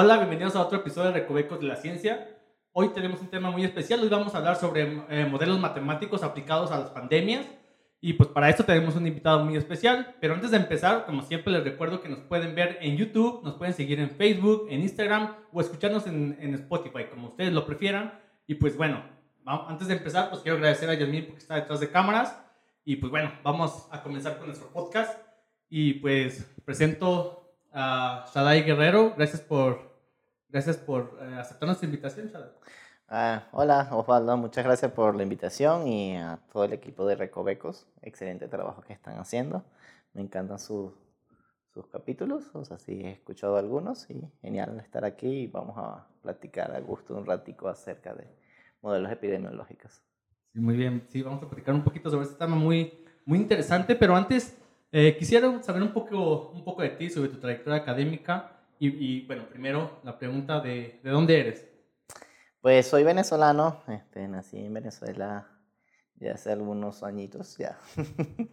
Hola, bienvenidos a otro episodio de Recovecos de la Ciencia. Hoy tenemos un tema muy especial. Hoy vamos a hablar sobre eh, modelos matemáticos aplicados a las pandemias. Y pues para esto tenemos un invitado muy especial. Pero antes de empezar, como siempre les recuerdo que nos pueden ver en YouTube, nos pueden seguir en Facebook, en Instagram o escucharnos en, en Spotify, como ustedes lo prefieran. Y pues bueno, antes de empezar, pues quiero agradecer a Yasmin porque está detrás de cámaras. Y pues bueno, vamos a comenzar con nuestro podcast. Y pues presento a Shadai Guerrero. Gracias por Gracias por eh, aceptar nuestra invitación, Chad. Ah, hola, Osvaldo. Muchas gracias por la invitación y a todo el equipo de Recovecos. Excelente trabajo que están haciendo. Me encantan sus, sus capítulos. O sea, sí he escuchado algunos y genial estar aquí y vamos a platicar a gusto un ratico acerca de modelos epidemiológicos. Sí, muy bien. Sí, vamos a platicar un poquito sobre este tema muy, muy interesante, pero antes eh, quisiera saber un poco, un poco de ti, sobre tu trayectoria académica. Y, bueno, primero la pregunta de, ¿de dónde eres? Pues soy venezolano, este, nací en Venezuela ya hace algunos añitos ya.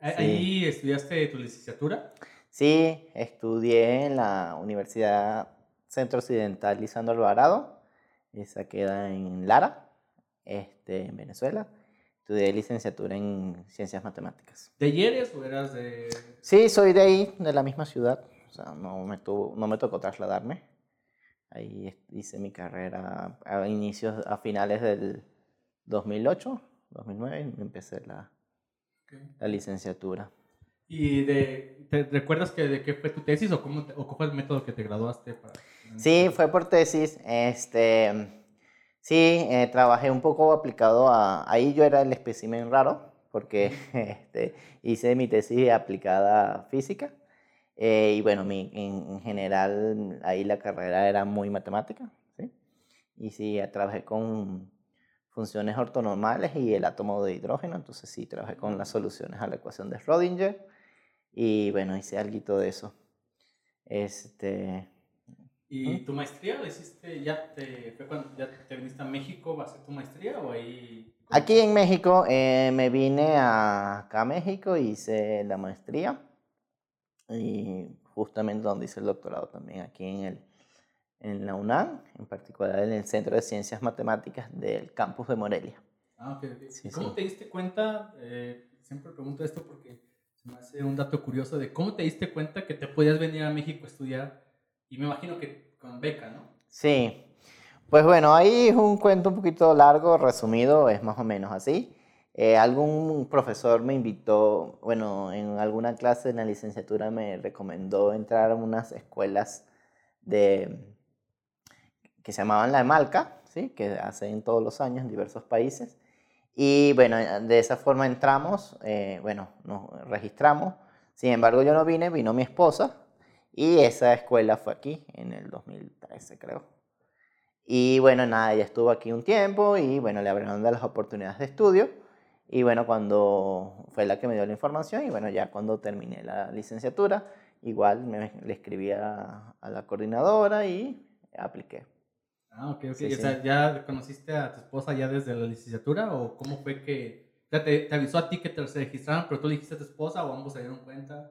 ¿Ahí estudiaste tu licenciatura? Sí, estudié en la Universidad Centro Occidental Lisandro Alvarado, esa queda en Lara, este, en Venezuela. Estudié licenciatura en Ciencias Matemáticas. ¿De ayer o eras de...? Sí, soy de ahí, de la misma ciudad. Sea, no me, tuvo, no me tocó trasladarme. Ahí hice mi carrera a inicios, a finales del 2008, 2009, empecé la, la licenciatura. ¿Y de, te recuerdas que, de qué fue tu tesis o cómo, o fue el método que te graduaste? Para... Sí, fue por tesis. Este, sí, eh, trabajé un poco aplicado a... Ahí yo era el espécimen raro porque este, hice mi tesis aplicada a física. Eh, y bueno, mi, en, general ahí la carrera era muy matemática, ¿sí? Y sí, trabajé con funciones ortonormales y el átomo de hidrógeno, entonces sí, trabajé con las soluciones a la ecuación de Schrödinger y bueno, hice algo de eso. Este, ¿Y tu maestría la hiciste, ya te, fue cuando ya te viniste a México, ¿va a hacer tu maestría o ahí? Aquí en México eh, me vine a, acá a México, hice la maestría y justamente donde hice el doctorado también, aquí en, el, en la UNAM, en particular en el Centro de Ciencias Matemáticas del campus de Morelia. Ah, ok, ¿Cómo te diste cuenta? Eh, siempre pregunto esto porque se me hace un dato curioso de cómo te diste cuenta que te podías venir a México a estudiar y me imagino que con beca, ¿no? Sí, pues bueno, ahí es un cuento un poquito largo, resumido, es más o menos así. Eh, algún profesor me invitó, bueno, en alguna clase en la licenciatura me recomendó entrar a unas escuelas de, que se llamaban la Emalca, ¿sí? que hacen todos los años en diversos países. Y bueno, de esa forma entramos, eh, bueno, nos registramos. Sin embargo, yo no vine, vino mi esposa y esa escuela fue aquí en el 2013, creo. Y bueno, nada, ella estuvo aquí un tiempo y bueno, le abrieron de las oportunidades de estudio. Y bueno, cuando fue la que me dio la información y bueno, ya cuando terminé la licenciatura, igual me, le escribí a, la coordinadora y apliqué. Ah, ok, ok. o sea, ¿ya conociste a tu esposa ya desde la licenciatura o cómo fue que te, te, avisó a ti que te registraron, pero tú dijiste a tu esposa o ambos se dieron cuenta?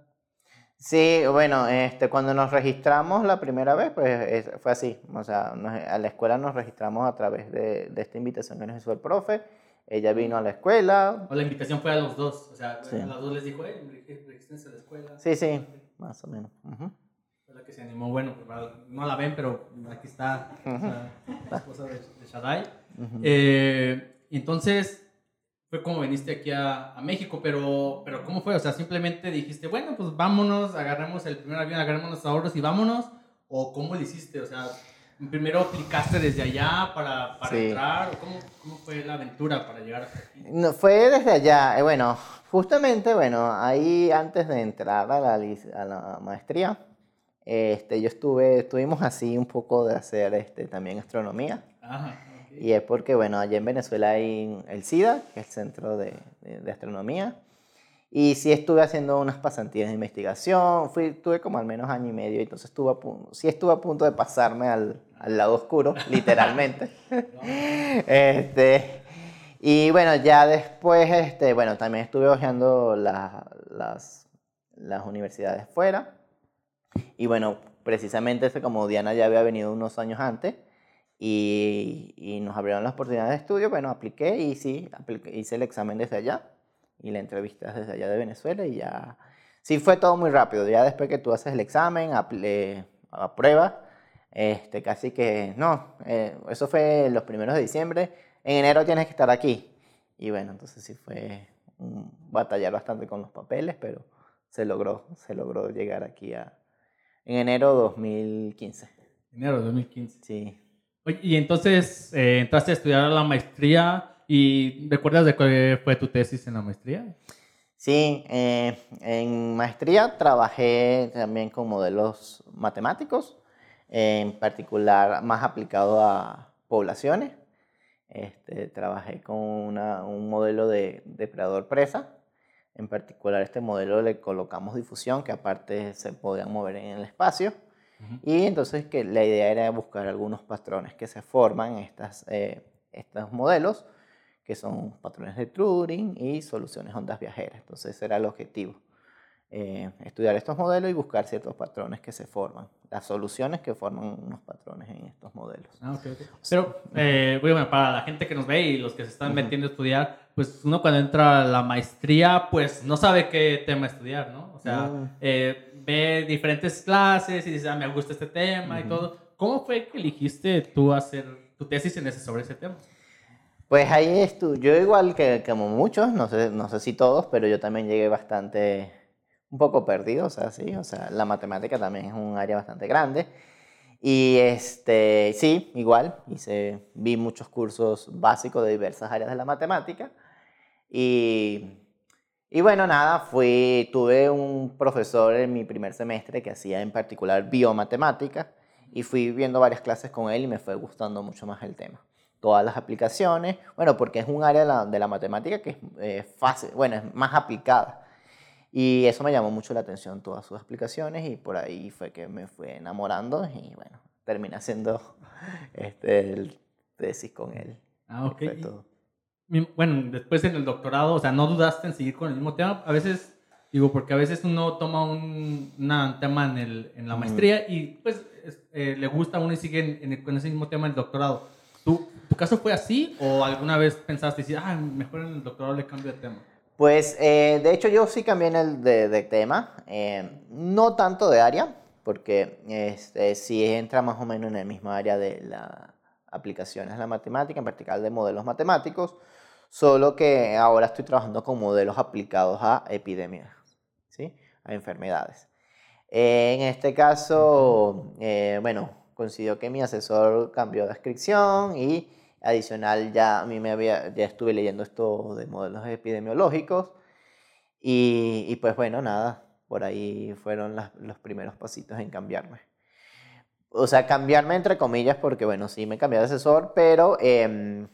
Sí, bueno, este, cuando nos registramos la primera vez, pues fue así. O sea, a la escuela nos registramos a través de, de esta invitación que nos hizo el profe ella vino a la escuela. O la invitación fue a los dos. O sea, a los dos les dijo, eh, regístrense a la escuela. Sí, sí, más o menos. Fue la que se animó. Bueno, pues, no la ven, pero aquí está la esposa de, de Shaddai. eh, entonces, fue como viniste aquí a, a, México, pero, pero ¿cómo fue? O sea, simplemente dijiste, bueno, pues vámonos, agarramos el primer avión, agarramos los ahorros y vámonos. ¿O cómo lo hiciste? O sea, primero aplicaste desde allá para, para entrar? ¿Cómo, ¿Cómo, fue la aventura para llegar hasta aquí? No, fue desde allá. Eh, bueno, justamente, bueno, ahí antes de entrar a la, a la maestría, este, yo estuve, estuvimos así un poco de hacer este, también astronomía. Ajá, Y es porque, bueno, allá en Venezuela hay el SIDA, que es el Centro de, de, de Astronomía. Y sí estuve haciendo unas pasantías de investigación, fui, tuve como al menos año y medio, entonces estuve a punto, sí estuve a punto de pasarme al, al lado oscuro, literalmente. este, y bueno, ya después, este, bueno, también estuve hojeando las, las universidades fuera. Y bueno, precisamente como Diana ya había venido unos años antes y, y nos abrieron las oportunidades de estudio, bueno, apliqué y sí, hice el examen desde allá y la entrevista desde allá de Venezuela y ya, sí fue todo muy rápido, ya después que tú haces el examen, a prueba, este, casi que, no, eh, eso fue los primeros de diciembre, en enero tienes que estar aquí. Y bueno, entonces sí fue un batallar bastante con los papeles, pero se logró, se logró llegar aquí a, en enero 2015. Enero 2015. Sí. Oye, y entonces eh, entraste a estudiar la maestría y ¿recuerdas de cuál fue tu tesis en la maestría? Sí, eh, en maestría trabajé también con modelos matemáticos, en particular más aplicado a poblaciones. Este, trabajé con un modelo de depredador-presa. En particular, este modelo le colocamos difusión, que aparte se podían mover en el espacio. Y entonces que la idea era buscar algunos patrones que se forman en estas, eh, estos modelos, que son patrones de Turing y soluciones ondas viajeras. Entonces ese era el objetivo. Eh, estudiar estos modelos y buscar ciertos patrones que se forman, las soluciones que forman unos patrones en estos modelos. Ah, okay, okay. Pero, eh, bueno, para la gente que nos ve y los que se están metiendo a estudiar, pues uno cuando entra a la maestría, pues no sabe qué tema estudiar, ¿no? O sea, eh, ve diferentes clases y dice, ah, me gusta este tema y todo. ¿Cómo fue que elegiste tú hacer tu tesis en ese, sobre ese tema? Pues ahí estuve, yo igual que como muchos, no sé, no sé si todos, pero yo también llegué bastante un poco perdido, o sea, sí, o sea, la matemática también es un área bastante grande. Y este, sí, igual, hice, vi muchos cursos básicos de diversas áreas de la matemática. Y, y bueno, nada, fui, tuve un profesor en mi primer semestre que hacía en particular biomatemática y fui viendo varias clases con él y me fue gustando mucho más el tema. Todas las aplicaciones, bueno, porque es un área de la, de la matemática que es eh, fácil, bueno, es más aplicada. Y eso me llamó mucho la atención, todas sus explicaciones, y por ahí fue que me fui enamorando y bueno, terminé haciendo este, el tesis con él. Ah, ok. Bueno, después en el doctorado, o sea, ¿no dudaste en seguir con el mismo tema? A veces, digo, porque a veces uno toma un tema en, el, en la maestría y pues eh, le gusta a uno y sigue en, con ese mismo tema en el doctorado. ¿Tú, ¿Tu caso fue así o alguna vez pensaste ah, mejor en el doctorado le cambio de tema? Pues eh, de hecho yo sí cambié el de, tema, eh, no tanto de área, porque este, sí entra más o menos en el mismo área de las aplicaciones de la matemática, en particular de modelos matemáticos, solo que ahora estoy trabajando con modelos aplicados a epidemias, ¿sí? a enfermedades. en este caso, eh, bueno, coincidió que mi asesor cambió de descripción y Adicional, ya a mí me había, ya estuve leyendo esto de modelos epidemiológicos y, y pues bueno, nada, por ahí fueron los primeros pasitos en cambiarme. O sea, cambiarme entre comillas porque bueno, sí me cambié de asesor, pero, eh,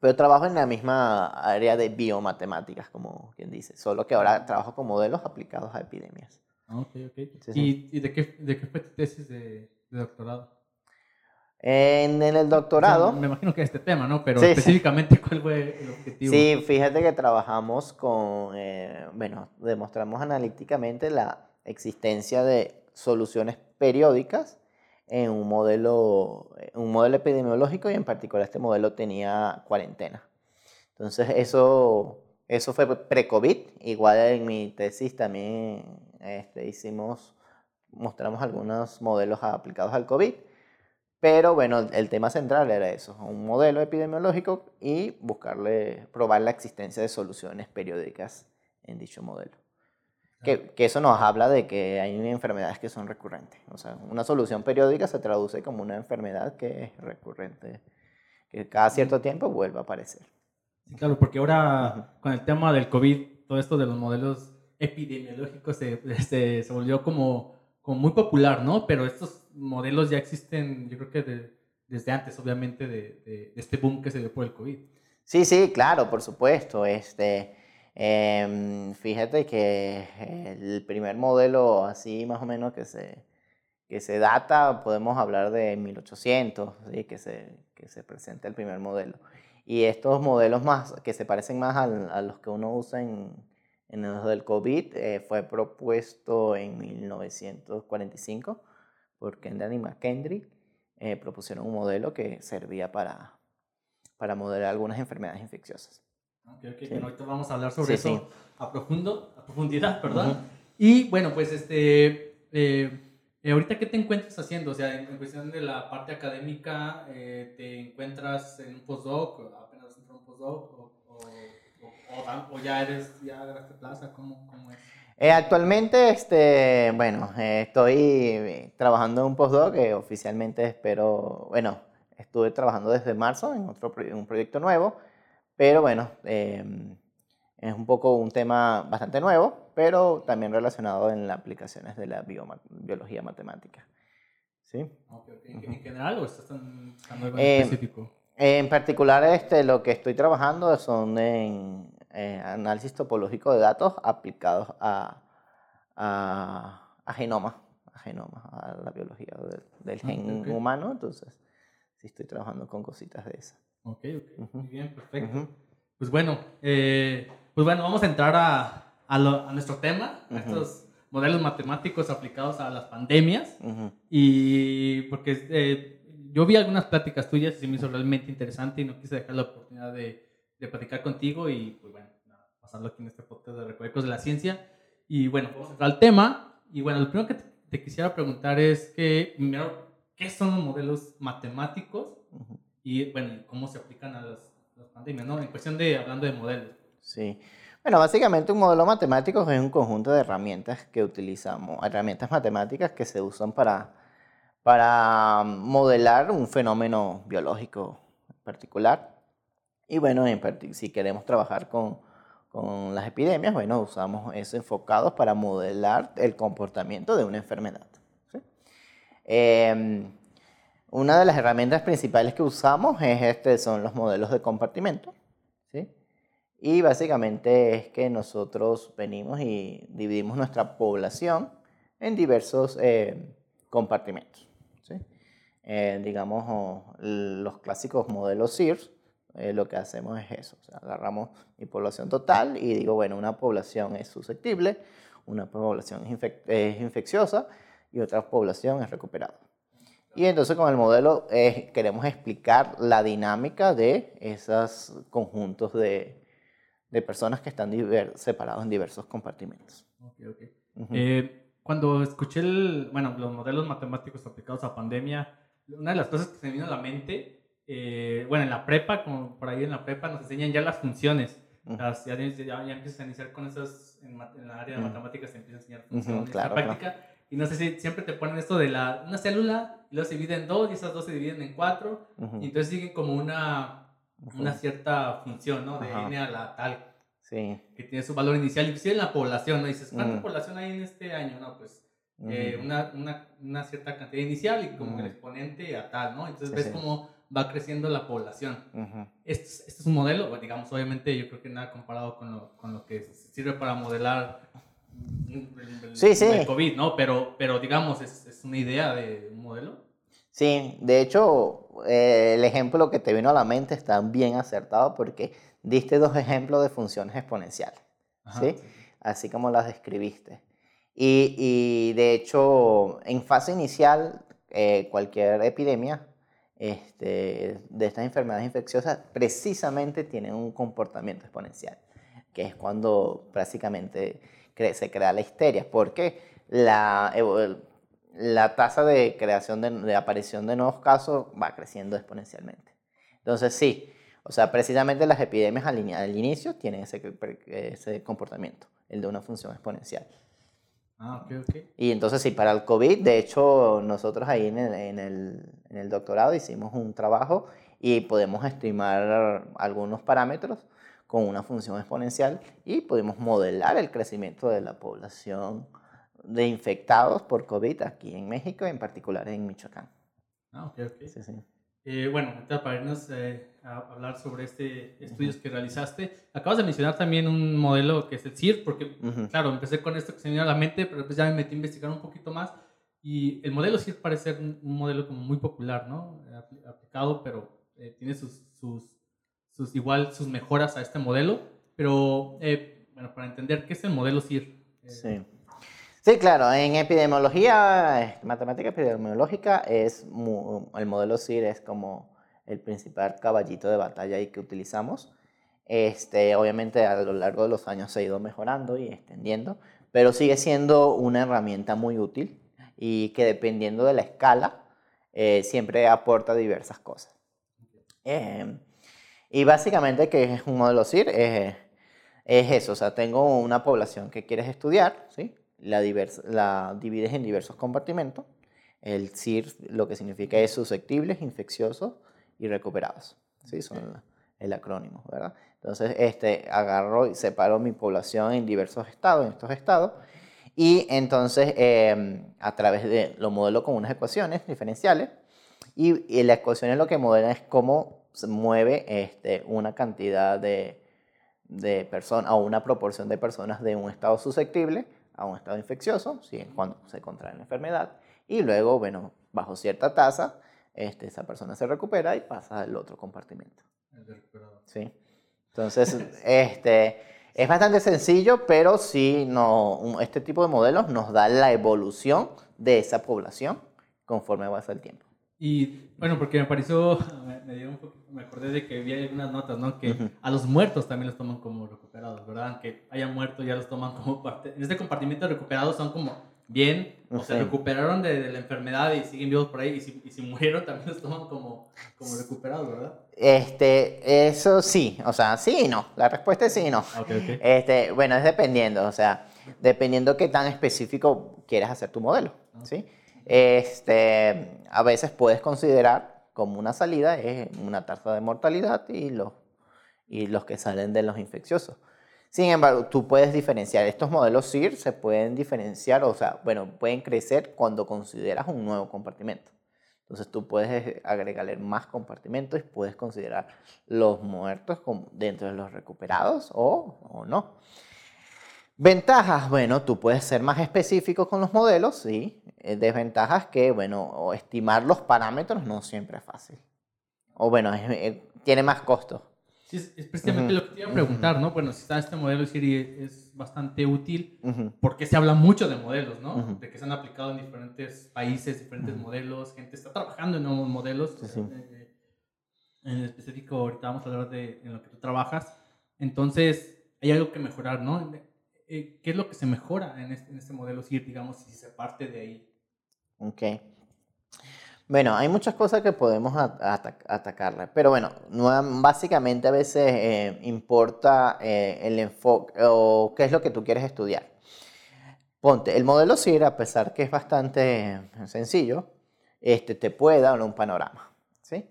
pero trabajo en la misma área de biomatemáticas, como quien dice, solo que ahora trabajo con modelos aplicados a epidemias. Ah, ok, ok. ¿Y, ¿Y, de, qué, de qué fue tu tesis de, de doctorado? En, el doctorado. me imagino que este tema, ¿no? Pero específicamente, ¿cuál fue el objetivo? Sí, fíjate que trabajamos con. Eh, bueno, demostramos analíticamente la existencia de soluciones periódicas en un modelo, un modelo epidemiológico y en particular este modelo tenía cuarentena. Entonces, eso, eso fue pre-COVID. Igual en mi tesis también este, hicimos, mostramos algunos modelos aplicados al COVID pero bueno, el tema central era eso, un modelo epidemiológico y buscarle, probar la existencia de soluciones periódicas en dicho modelo. Que, que, eso nos habla de que hay enfermedades que son recurrentes. O sea, una solución periódica se traduce como una enfermedad que es recurrente, que cada cierto tiempo vuelve a aparecer. Sí, claro, porque ahora con el tema del COVID, todo esto de los modelos epidemiológicos se, se, se volvió como, como muy popular, ¿no? Pero estos modelos ya existen, yo creo que desde antes, obviamente, de, este boom que se dio por el COVID. Sí, sí, claro, por supuesto. Este, em, fíjate que el primer modelo así más o menos que se, que se data, podemos hablar de 1800, ¿sí? que, se, que se presenta el primer modelo. Y estos modelos más, que se parecen más a, los que uno usa en, en los del COVID, eh, fue propuesto en 1945 por Kendall y McKendrick, eh, propusieron un modelo que servía para, para modelar algunas enfermedades infecciosas. Ok, ok, bueno, ahorita vamos a hablar sobre eso a profundo, a profundidad, perdón. Y bueno, pues este, eh, ahorita qué te encuentras haciendo, o sea, en, cuestión de la parte académica, eh, te encuentras en un postdoc, apenas en un postdoc, o, o, o, ya eres, ya agarraste plaza, ¿cómo, cómo es? Actualmente, este, bueno, estoy trabajando en un postdoc que oficialmente espero, bueno, estuve trabajando desde marzo en otro en un proyecto nuevo pero bueno, em, es un poco un tema bastante nuevo, pero también relacionado en las aplicaciones de la biología matemática. ¿Sí? ¿En general o estás buscando algo en específico? En particular, este, lo que estoy trabajando son en eh, análisis topológico de datos aplicados a, a, a genoma, a genoma, a la biología del, ah, gen humano. Entonces, sí estoy trabajando con cositas de esas. Ok, ok. Muy bien, perfecto. Pues bueno, eh, pues bueno, vamos a entrar a, a, nuestro tema, a estos modelos matemáticos aplicados a las pandemias. Y porque eh, yo vi algunas pláticas tuyas y me hizo realmente interesante y no quise dejar la oportunidad de, de platicar contigo y pues bueno, pasarlo aquí en este podcast de Recuerdos de la Ciencia. Y bueno, vamos a entrar al tema. Y bueno, lo primero que te, quisiera preguntar es que, primero, ¿qué son los modelos matemáticos? y bueno, cómo se aplican a las, pandemias, ¿no? En cuestión de, hablando de modelos. Sí. Bueno, básicamente un modelo matemático es un conjunto de herramientas que utilizamos, herramientas matemáticas que se usan para, para modelar un fenómeno biológico en particular. Y bueno, si queremos trabajar con, con las epidemias, bueno, usamos eso enfocados para modelar el comportamiento de una enfermedad. ¿sí? Eh, una de las herramientas principales que usamos es este, son los modelos de compartimento. ¿sí? Y básicamente es que nosotros venimos y dividimos nuestra población en diversos eh, compartimentos. ¿sí? Eh, digamos, los clásicos modelos SIRS, eh, lo que hacemos es eso. O sea, agarramos mi población total y digo, bueno, una población es susceptible, una población es infecciosa y otra población es recuperada. Y entonces con el modelo eh, queremos explicar la dinámica de esos conjuntos de, de personas que están separados en diversos compartimentos. Okay, okay. Eh, cuando escuché el, bueno, los modelos matemáticos aplicados a pandemia, una de las cosas que se me vino a la mente, eh, bueno, en la prepa, como por ahí en la prepa nos enseñan ya las funciones. las, ya, ya, ya, empiezas a iniciar con esas, en, en la área de matemáticas se empieza a enseñar funciones. claro, la práctica. Y no sé si siempre te ponen esto de la, una célula, y luego se divide en dos, y esas dos se dividen en cuatro, y entonces siguen como una, una cierta función, ¿no? De n a la tal. Sí. Que tiene su valor inicial, inclusive en la población, ¿no? Dices, ¿cuánta población hay en este año? No, pues eh, una, una, una, cierta cantidad inicial y como el exponente a tal, ¿no? Entonces ves cómo va creciendo la población. este, este, es un modelo, digamos, obviamente yo creo que nada comparado con lo, con lo que sirve para modelar sí, sí. el COVID, ¿no? Pero, pero digamos, ¿es, es una idea de un modelo? Sí, de hecho, eh, el ejemplo que te vino a la mente está bien acertado porque diste dos ejemplos de funciones exponenciales, ¿sí? Así como las describiste. Y, y de hecho, en fase inicial, eh, cualquier epidemia este, de estas enfermedades infecciosas precisamente tiene un comportamiento exponencial, que es cuando prácticamente se crea la histeria, porque la, la tasa de creación de, aparición de nuevos casos va creciendo exponencialmente. Entonces sí, o sea, precisamente las epidemias al, al inicio tienen ese, ese comportamiento, el de una función exponencial. Ah, ok, ok. Y entonces sí, para el COVID, de hecho, nosotros ahí en el, en el, en el doctorado hicimos un trabajo y podemos estimar algunos parámetros con una función exponencial y pudimos modelar el crecimiento de la población de infectados por COVID aquí en México, en particular en Michoacán. Ah, ok, ok. Sí, sí. Eh, bueno, para irnos eh, a hablar sobre este estudios que realizaste, acabas de mencionar también un modelo que es el CIR, porque, claro, empecé con esto que se me vino a la mente, pero después ya me metí a investigar un poquito más. Y el modelo CIR parece ser un modelo como muy popular, ¿no? Aplicado, pero eh, tiene sus, sus sus, igual sus mejoras a este modelo, pero eh, bueno, para entender qué es el modelo CIR. Sí. Sí, claro, en epidemiología, eh, matemática epidemiológica, es el modelo CIR es como el principal caballito de batalla y que utilizamos. Este, obviamente a lo largo de los años se ha ido mejorando y extendiendo, pero sigue siendo una herramienta muy útil y que dependiendo de la escala eh, siempre aporta diversas cosas. Em, y básicamente, que es un modelo CIR? es eso, o sea, tengo una población que quieres estudiar, ¿sí? La, la divides en diversos compartimentos. El CIR lo que significa es susceptibles, infecciosos y recuperados. ¿sí? Son el acrónimo, ¿verdad? Entonces, este, agarro y separo mi población en diversos estados, en estos estados, y entonces em, a través de lo modelo con unas ecuaciones diferenciales, y, y la ecuación es lo que modela es cómo se mueve este, una cantidad de, de personas o una proporción de personas de un estado susceptible a un estado infeccioso, ¿sí? cuando se contrae la enfermedad, y luego, bueno, bajo cierta tasa, este, esa persona se recupera y pasa al otro compartimento. Sí. Entonces, este, es bastante sencillo, pero sí, no, este tipo de modelos nos da la evolución de esa población conforme pasa el tiempo. Y bueno, porque me pareció, me, dio un poco, me acordé de que había algunas notas, ¿no? Que a los muertos también los toman como recuperados, ¿verdad? Que hayan muerto ya los toman como parte. En este compartimento recuperados son como bien, o se recuperaron de, la enfermedad y siguen vivos por ahí, y si, y si, murieron también los toman como, como recuperados, ¿verdad? Este, eso sí, o sea, sí y no. La respuesta es sí y no. Okay, okay. Este, bueno, es dependiendo, o sea, dependiendo qué tan específico quieres hacer tu modelo, ¿sí? Este, a veces puedes considerar como una salida es una tasa de mortalidad y los, y los que salen de los infecciosos. Sin embargo, tú puedes diferenciar, estos modelos CIR se pueden diferenciar, o sea, bueno, pueden crecer cuando consideras un nuevo compartimento. Entonces tú puedes agregarle más compartimentos y puedes considerar los muertos dentro de los recuperados o, o no. Ventajas, bueno, tú puedes ser más específico con los modelos, sí. Eh, desventajas que, bueno, estimar los parámetros no siempre es fácil. O bueno, eh, tiene más costos. Sí, es precisamente lo que te iba a preguntar, ¿no? Bueno, si está este modelo Siri es bastante útil, porque se habla mucho de modelos, ¿no? De que se han aplicado en diferentes países, diferentes modelos, gente está trabajando en nuevos modelos. Eh, en específico, ahorita vamos a hablar de en lo que tú trabajas. Entonces, hay algo que mejorar, ¿no? Eh, ¿qué es lo que se mejora en este, en este modelo CIR, digamos, si se parte de ahí? Ok. Bueno, hay muchas cosas que podemos atacarle, pero bueno, básicamente a veces eh, importa eh, el enfoque o qué es lo que tú quieres estudiar. Ponte, el modelo CIR, a pesar que es bastante sencillo, este, te puede dar un panorama, ¿sí?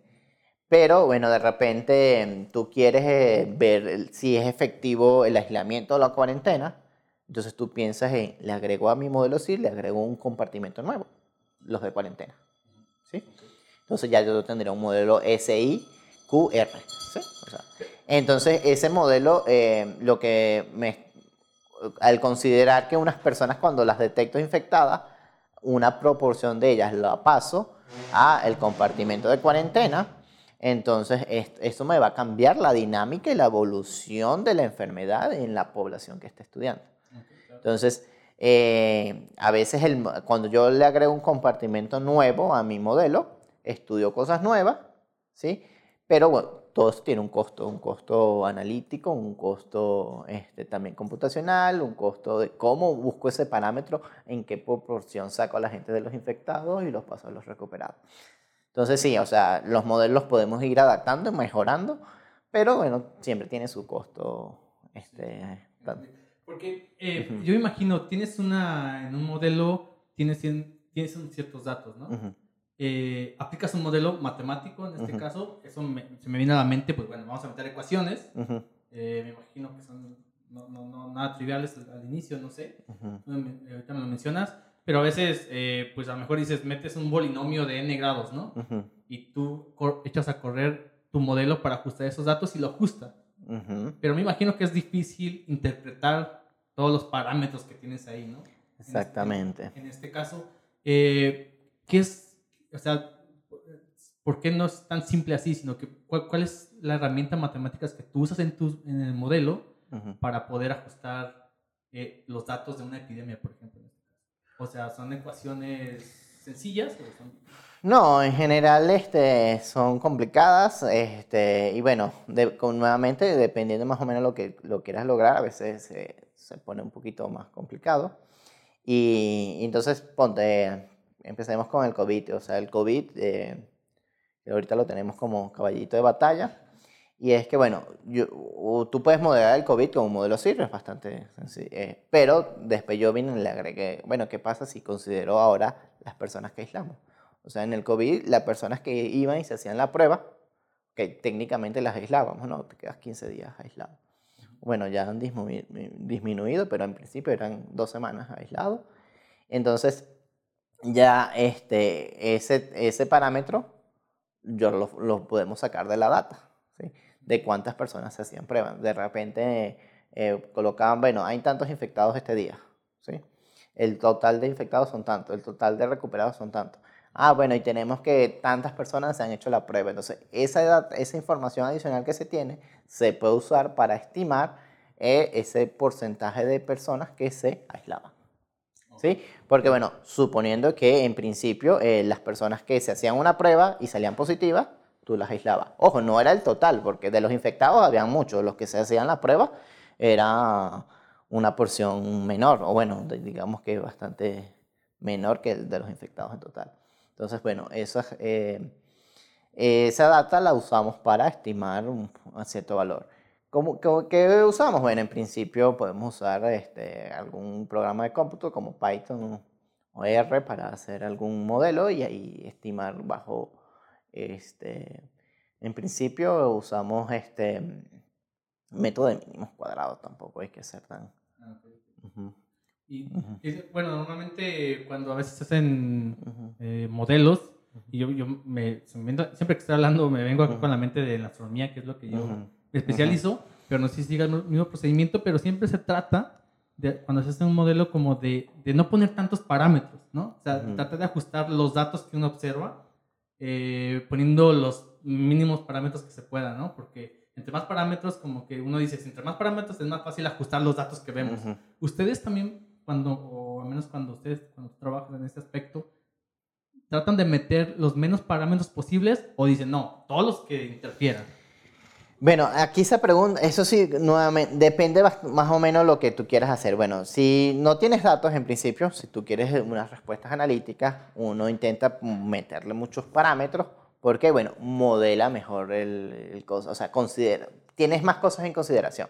Pero bueno, de repente tú quieres ver si es efectivo el aislamiento o la cuarentena, entonces tú piensas en, le agrego a mi modelo CIR, le agrego un compartimento nuevo, los de cuarentena. ¿sí? Entonces ya yo tendría un modelo SIQR. ¿sí? entonces ese modelo, eh, lo que me, al considerar que unas personas cuando las detecto infectadas, una proporción de ellas la paso a el compartimento de cuarentena, entonces esto me va a cambiar la dinámica y la evolución de la enfermedad en la población que esté estudiando. Entonces, eh, a veces cuando yo le agrego un compartimento nuevo a mi modelo, estudio cosas nuevas, ¿sí? Pero bueno, todo esto tiene un costo, un costo analítico, un costo este, también computacional, un costo de cómo busco ese parámetro, en qué proporción saco a la gente de los infectados y los paso a los recuperados. Entonces sí, o sea, los modelos podemos ir adaptando, mejorando, pero bueno, siempre tiene su costo. Este, porque eh, yo imagino, tienes una, en un modelo, tienes, tienes ciertos datos, ¿no? Eh, aplicas un modelo matemático, en este caso, eso se me viene a la mente, pues bueno, vamos a meter ecuaciones, eh, me imagino que son no, no, no, nada triviales al, inicio, no sé, ahorita me lo mencionas, pero a veces, pues a lo mejor dices, metes un polinomio de n grados, ¿no? Y tú echas a correr tu modelo para ajustar esos datos y lo ajusta. Pero me imagino que es difícil interpretar todos los parámetros que tienes ahí, ¿no? Exactamente. En este, caso, eh, ¿qué es, o sea, por qué no es tan simple así, sino que cuál, es la herramienta matemática que tú usas en, tu, en el modelo para poder ajustar eh, los datos de una epidemia, por ejemplo? O sea, ¿son ecuaciones sencillas o son... No, en general este, son complicadas este, y bueno, de, con, nuevamente dependiendo más o menos lo que lo quieras lograr, a veces se pone un poquito más complicado. Y, entonces, ponte, empecemos con el COVID. O sea, el COVID, eh, ahorita lo tenemos como caballito de batalla. Y es que, bueno, tú puedes modelar el COVID como un modelo CIR, es bastante sencillo. Eh, pero después yo vine y le agregué, bueno, ¿qué pasa si considero ahora las personas que aislamos? O sea, en el COVID, las personas que iban y se hacían la prueba, que técnicamente las aislábamos, ¿no? Te quedas 15 días aislado. Bueno, ya han disminuido, pero en principio eran dos semanas aislados. Entonces, ya este, ese, ese parámetro yo lo, lo podemos sacar de la data, ¿sí? de cuántas personas se hacían pruebas. De repente eh, colocaban, bueno, hay tantos infectados este día, ¿sí? el total de infectados son tantos, el total de recuperados son tantos. Ah, bueno, y tenemos que tantas personas se han hecho la prueba. Entonces, esa, esa información adicional que se tiene se puede usar para estimar eh, ese porcentaje de personas que se aislaban. ¿Sí? Porque, bueno, suponiendo que en principio eh, las personas que se hacían una prueba y salían positivas, tú las aislabas. Ojo, no era el total, porque de los infectados habían muchos. Los que se hacían la prueba era una porción menor, o bueno, digamos que bastante menor que el de los infectados en total. Entonces, bueno, eso eh, esa data la usamos para estimar un, cierto valor. ¿Cómo, qué, usamos? Bueno, en principio podemos usar este, algún programa de cómputo como Python o R para hacer algún modelo y ahí estimar bajo, este, en principio usamos este método de mínimos cuadrados, tampoco hay que ser tan... Ah, y, bueno, normalmente cuando a veces hacen eh, modelos, y yo, yo me, siempre que estoy hablando me vengo aquí con la mente de la astronomía, que es lo que yo me especializo, pero no sé si siga el mismo procedimiento, pero siempre se trata, de, cuando se hace un modelo, como de, de no poner tantos parámetros, ¿no? O sea, trata de ajustar los datos que uno observa, eh, poniendo los mínimos parámetros que se puedan, ¿no? Porque entre más parámetros, como que uno dice, entre más parámetros es más fácil ajustar los datos que vemos. Ustedes también, cuando, o al menos cuando ustedes cuando trabajan en este aspecto, tratan de meter los menos parámetros posibles o dicen, no, todos los que interfieran. Bueno, aquí se pregunta, eso sí, nuevamente, depende más o menos lo que tú quieras hacer. Bueno, si no tienes datos en principio, si tú quieres unas respuestas analíticas, uno intenta meterle muchos parámetros, porque, bueno, modela mejor el, el cosa, o sea, considera, tienes más cosas en consideración.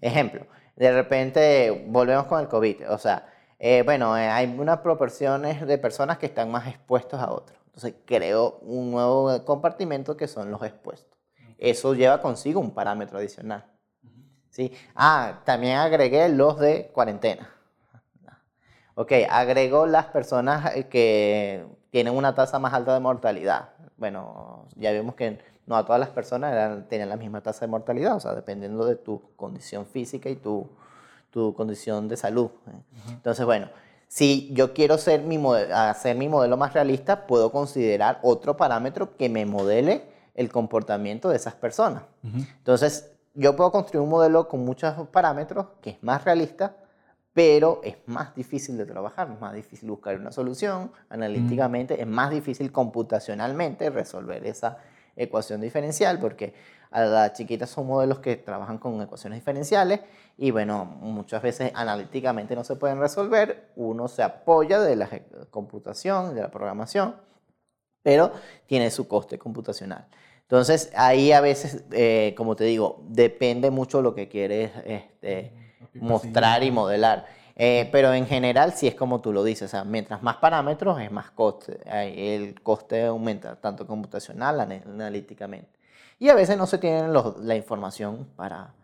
Ejemplo, de repente volvemos con el COVID, o sea, eh, bueno, eh, hay unas proporciones de personas que están más expuestos a otros. Entonces creo un nuevo compartimento que son los expuestos. Eso lleva consigo un parámetro adicional. ¿Sí? Ah, también agregué los de cuarentena. Ok, agregó las personas eh, que tienen una tasa más alta de mortalidad. Bueno, ya vimos que no a todas las personas eran, tenían la misma tasa de mortalidad, o sea, dependiendo de tu condición física y tu, tu condición de salud. ¿eh? Entonces, bueno, si yo quiero ser mi hacer mi modelo más realista, puedo considerar otro parámetro que me modele el comportamiento de esas personas. Entonces, yo puedo construir un modelo con muchos parámetros que es más realista, pero es más difícil de trabajar, es más difícil buscar una solución analíticamente, es más difícil computacionalmente resolver esa ecuación diferencial, porque a las chiquitas son modelos que trabajan con ecuaciones diferenciales y bueno, muchas veces analíticamente no se pueden resolver, uno se apoya de la computación, de la programación, pero tiene su coste computacional. Entonces ahí a veces, eh, como te digo, depende mucho lo que quieres este, mostrar y modelar. Eh, pero en general, si es como tú lo dices, o sea, mientras más parámetros es más coste. El coste aumenta tanto computacional, analíticamente. Y a veces no se tiene la información para,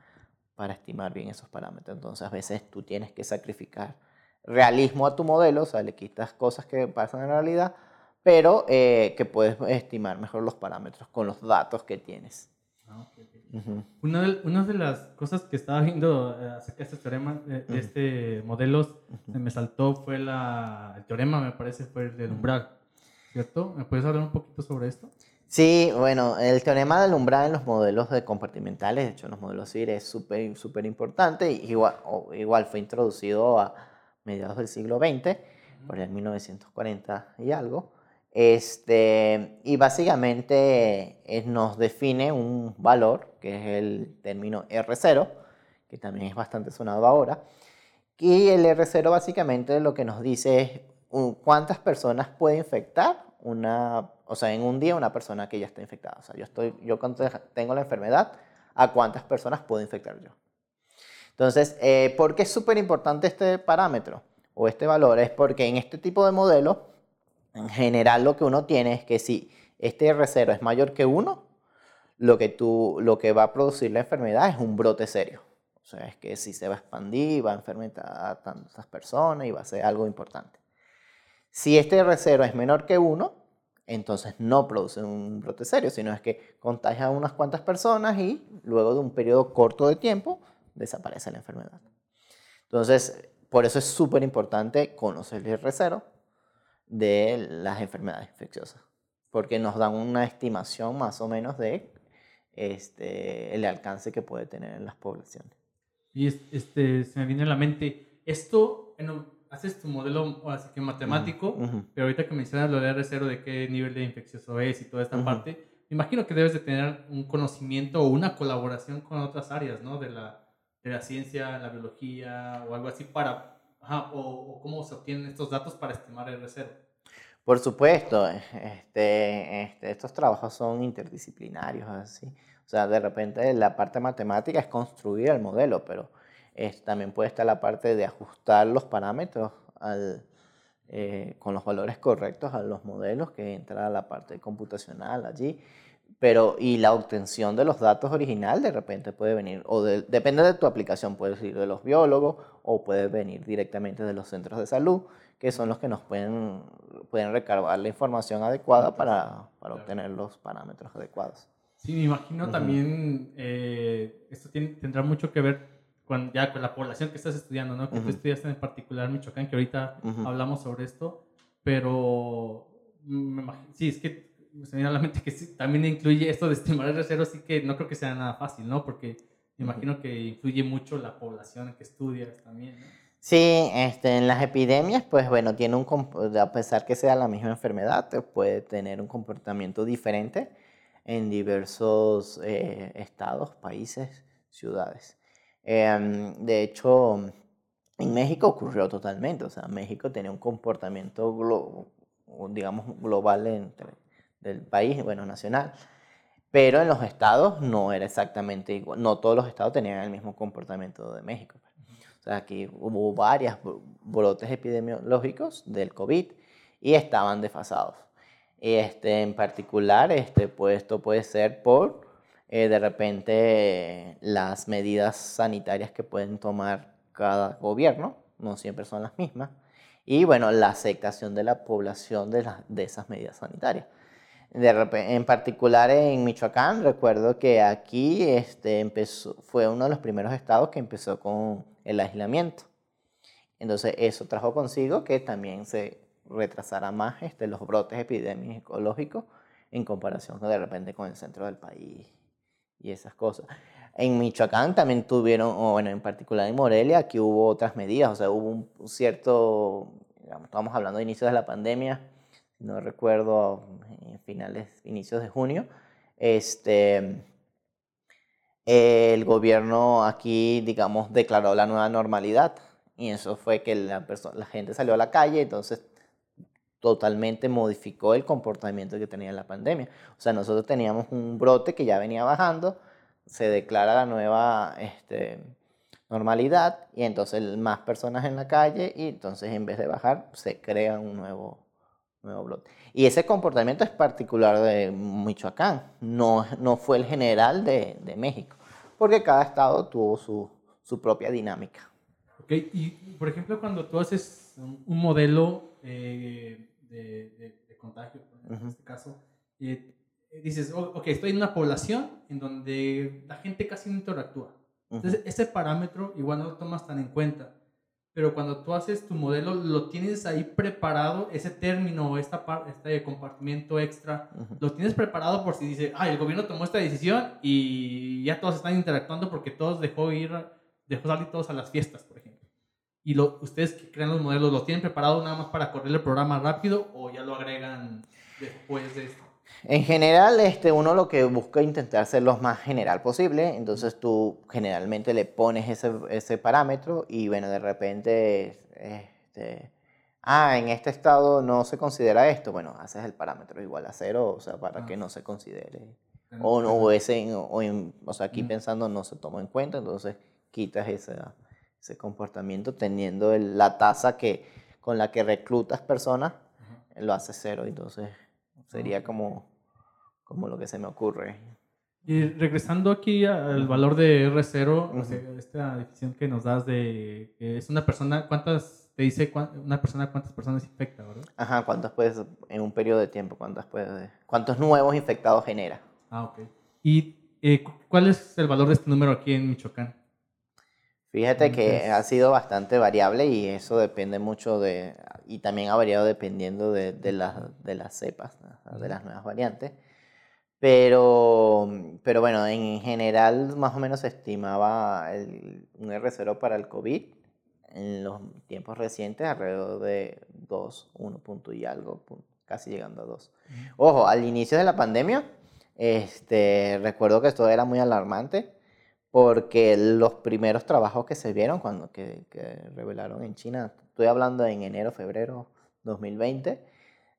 para estimar bien esos parámetros. Entonces a veces tú tienes que sacrificar realismo a tu modelo, o sea, le quitas cosas que pasan en realidad, pero eh, que puedes estimar mejor los parámetros con los datos que tienes. Una, de, una, de, las cosas que estaba viendo eh, acerca de este teorema, de, este modelo, se me saltó fue la, el teorema, me parece, fue el del umbral, ¿cierto? ¿Me puedes hablar un poquito sobre esto? Sí, bueno, el teorema del umbral en los modelos de compartimentales, de hecho en los modelos CIR es súper súper importante, igual, igual fue introducido a mediados del siglo XX por el 1940 y algo. Este, y básicamente eh, nos define un valor, que es el término R0, que también es bastante sonado ahora. Y el R0 básicamente lo que nos dice es cuántas personas puede infectar una, o sea, en un día una persona que ya está infectada. O sea, yo, estoy, yo tengo la enfermedad, ¿a cuántas personas puedo infectar yo? Entonces, eh, ¿por qué es súper importante este parámetro o este valor? Es porque en este tipo de modelos en general lo que uno tiene es que si este R0 es mayor que 1, lo que, tú, lo que va a producir la enfermedad es un brote serio. O sea, es que si se va a expandir, va a enfermar a tantas personas y va a ser algo importante. Si este R0 es menor que 1, entonces no produce un brote serio, sino es que contagia a unas cuantas personas y luego de un periodo corto de tiempo desaparece la enfermedad. Entonces, por eso es súper importante conocer el R0 de las enfermedades infecciosas, porque nos dan una estimación más o menos de este, el alcance que puede tener en las poblaciones. Y este, se me viene a la mente, esto, haces tu modelo así que matemático, pero ahorita que mencionas lo de R0, de qué nivel de infeccioso es y toda esta parte, me imagino que debes de tener un conocimiento o una colaboración con otras áreas, ¿no? De la, de la ciencia, la biología o algo así para o, cómo se obtienen estos datos para estimar el R0. Por supuesto, este, este, estos trabajos son interdisciplinarios, así. O sea, de repente la parte matemática es construir el modelo, pero también puede estar la parte de ajustar los parámetros eh, con los valores correctos a los modelos, que entra la parte computacional allí. Pero, y la obtención de los datos original de repente puede venir, o depende de tu aplicación, puede ir de los biólogos o puede venir directamente de los centros de salud, que son los que nos pueden, pueden recargar la información adecuada para, para obtener los parámetros adecuados. Sí, me imagino también eh, esto tendrá mucho que ver con, ya con la población que estás estudiando, ¿no? Que tú estudiaste en particular Michoacán, que ahorita hablamos sobre esto, pero me imagino, sí, es que se me viene a la mente que también incluye esto de estimar el R0, sí que no creo que sea nada fácil, ¿no? Porque me imagino que influye mucho la población que estudias también, ¿no? Sí, este, en las epidemias, pues bueno, tiene un, a pesar que sea la misma enfermedad, puede tener un comportamiento diferente en diversos eh, estados, países, ciudades. Em, de hecho, en México ocurrió totalmente, o sea, México tenía un comportamiento, digamos, global entre del país, bueno, nacional. Pero en los estados no era exactamente igual. No todos los estados tenían el mismo comportamiento de México. O sea, aquí hubo varios brotes epidemiológicos del COVID y estaban desfasados. Este, en particular, este, pues, esto puede ser por, eh, de repente, las medidas sanitarias que pueden tomar cada gobierno, no siempre son las mismas, y bueno, la aceptación de la población de, de esas medidas sanitarias en particular en Michoacán, recuerdo que aquí este, empezó, fue uno de los primeros estados que empezó con el aislamiento. Entonces eso trajo consigo que también se retrasara más este, los brotes epidemiológicos en comparación de repente con el centro del país y esas cosas. En Michoacán también tuvieron, bueno, en particular en Morelia, aquí hubo otras medidas, o sea, hubo un cierto, digamos, estamos hablando de inicios de la pandemia, no recuerdo, en finales, inicios de junio, este, el gobierno aquí, digamos, declaró la nueva normalidad. Y eso fue que la, la gente salió a la calle, entonces totalmente modificó el comportamiento que tenía la pandemia. O sea, nosotros teníamos un brote que ya venía bajando, se declara la nueva este, normalidad y entonces más personas en la calle y entonces en vez de bajar se crea un nuevo nuevo brote. Y ese comportamiento es particular de Michoacán, no, no fue el general de, de México, porque cada estado tuvo su, su, propia dinámica. Ok, y por ejemplo, cuando tú haces un modelo eh, de, de, contagio, en este caso, eh, dices, ok, estoy en una población en donde la gente casi no interactúa. Entonces, ese parámetro igual no lo tomas tan en cuenta pero cuando tú haces tu modelo, lo tienes ahí preparado, ese término o esta este compartimiento extra, lo tienes preparado por si dice, ah, el gobierno tomó esta decisión y ya todos están interactuando porque todos dejó ir, dejó salir todos a las fiestas, por ejemplo. ¿Y lo, ustedes que crean los modelos, los tienen preparado nada más para correr el programa rápido o ya lo agregan después de esto? En general, este, uno lo que busca intentar ser lo más general posible, entonces tú generalmente le pones ese, ese parámetro y bueno, de repente, este, ah, en este estado no se considera esto, bueno, haces el parámetro igual a cero, o sea, para que no se considere. O, o, ese, o, o sea, aquí pensando no se tomó en cuenta, entonces quitas ese, ese comportamiento teniendo la tasa que, con la que reclutas personas, lo hace cero, entonces sería como, como lo que se me ocurre. Y regresando aquí al valor de R0, esta definición que nos das de que es una persona, ¿cuántas te dice una persona cuántas personas infecta, ¿verdad? Ajá, cuántas puedes, en un periodo de tiempo, cuántas puedes, cuántos nuevos infectados genera. Ah, ok. ¿Y eh, cuál es el valor de este número aquí en Michoacán? Fíjate que ha sido bastante variable y eso depende mucho de, y también ha variado dependiendo de, de, las, de las cepas, de las nuevas variantes. Pero, pero bueno, en general más o menos se estimaba el, un R0 para el COVID en los tiempos recientes alrededor de 2, 1 punto y algo, casi llegando a 2. Ojo, al inicio de la pandemia, este, recuerdo que esto era muy alarmante porque los primeros trabajos que se vieron cuando que, que revelaron en China, estoy hablando en enero, febrero 2020,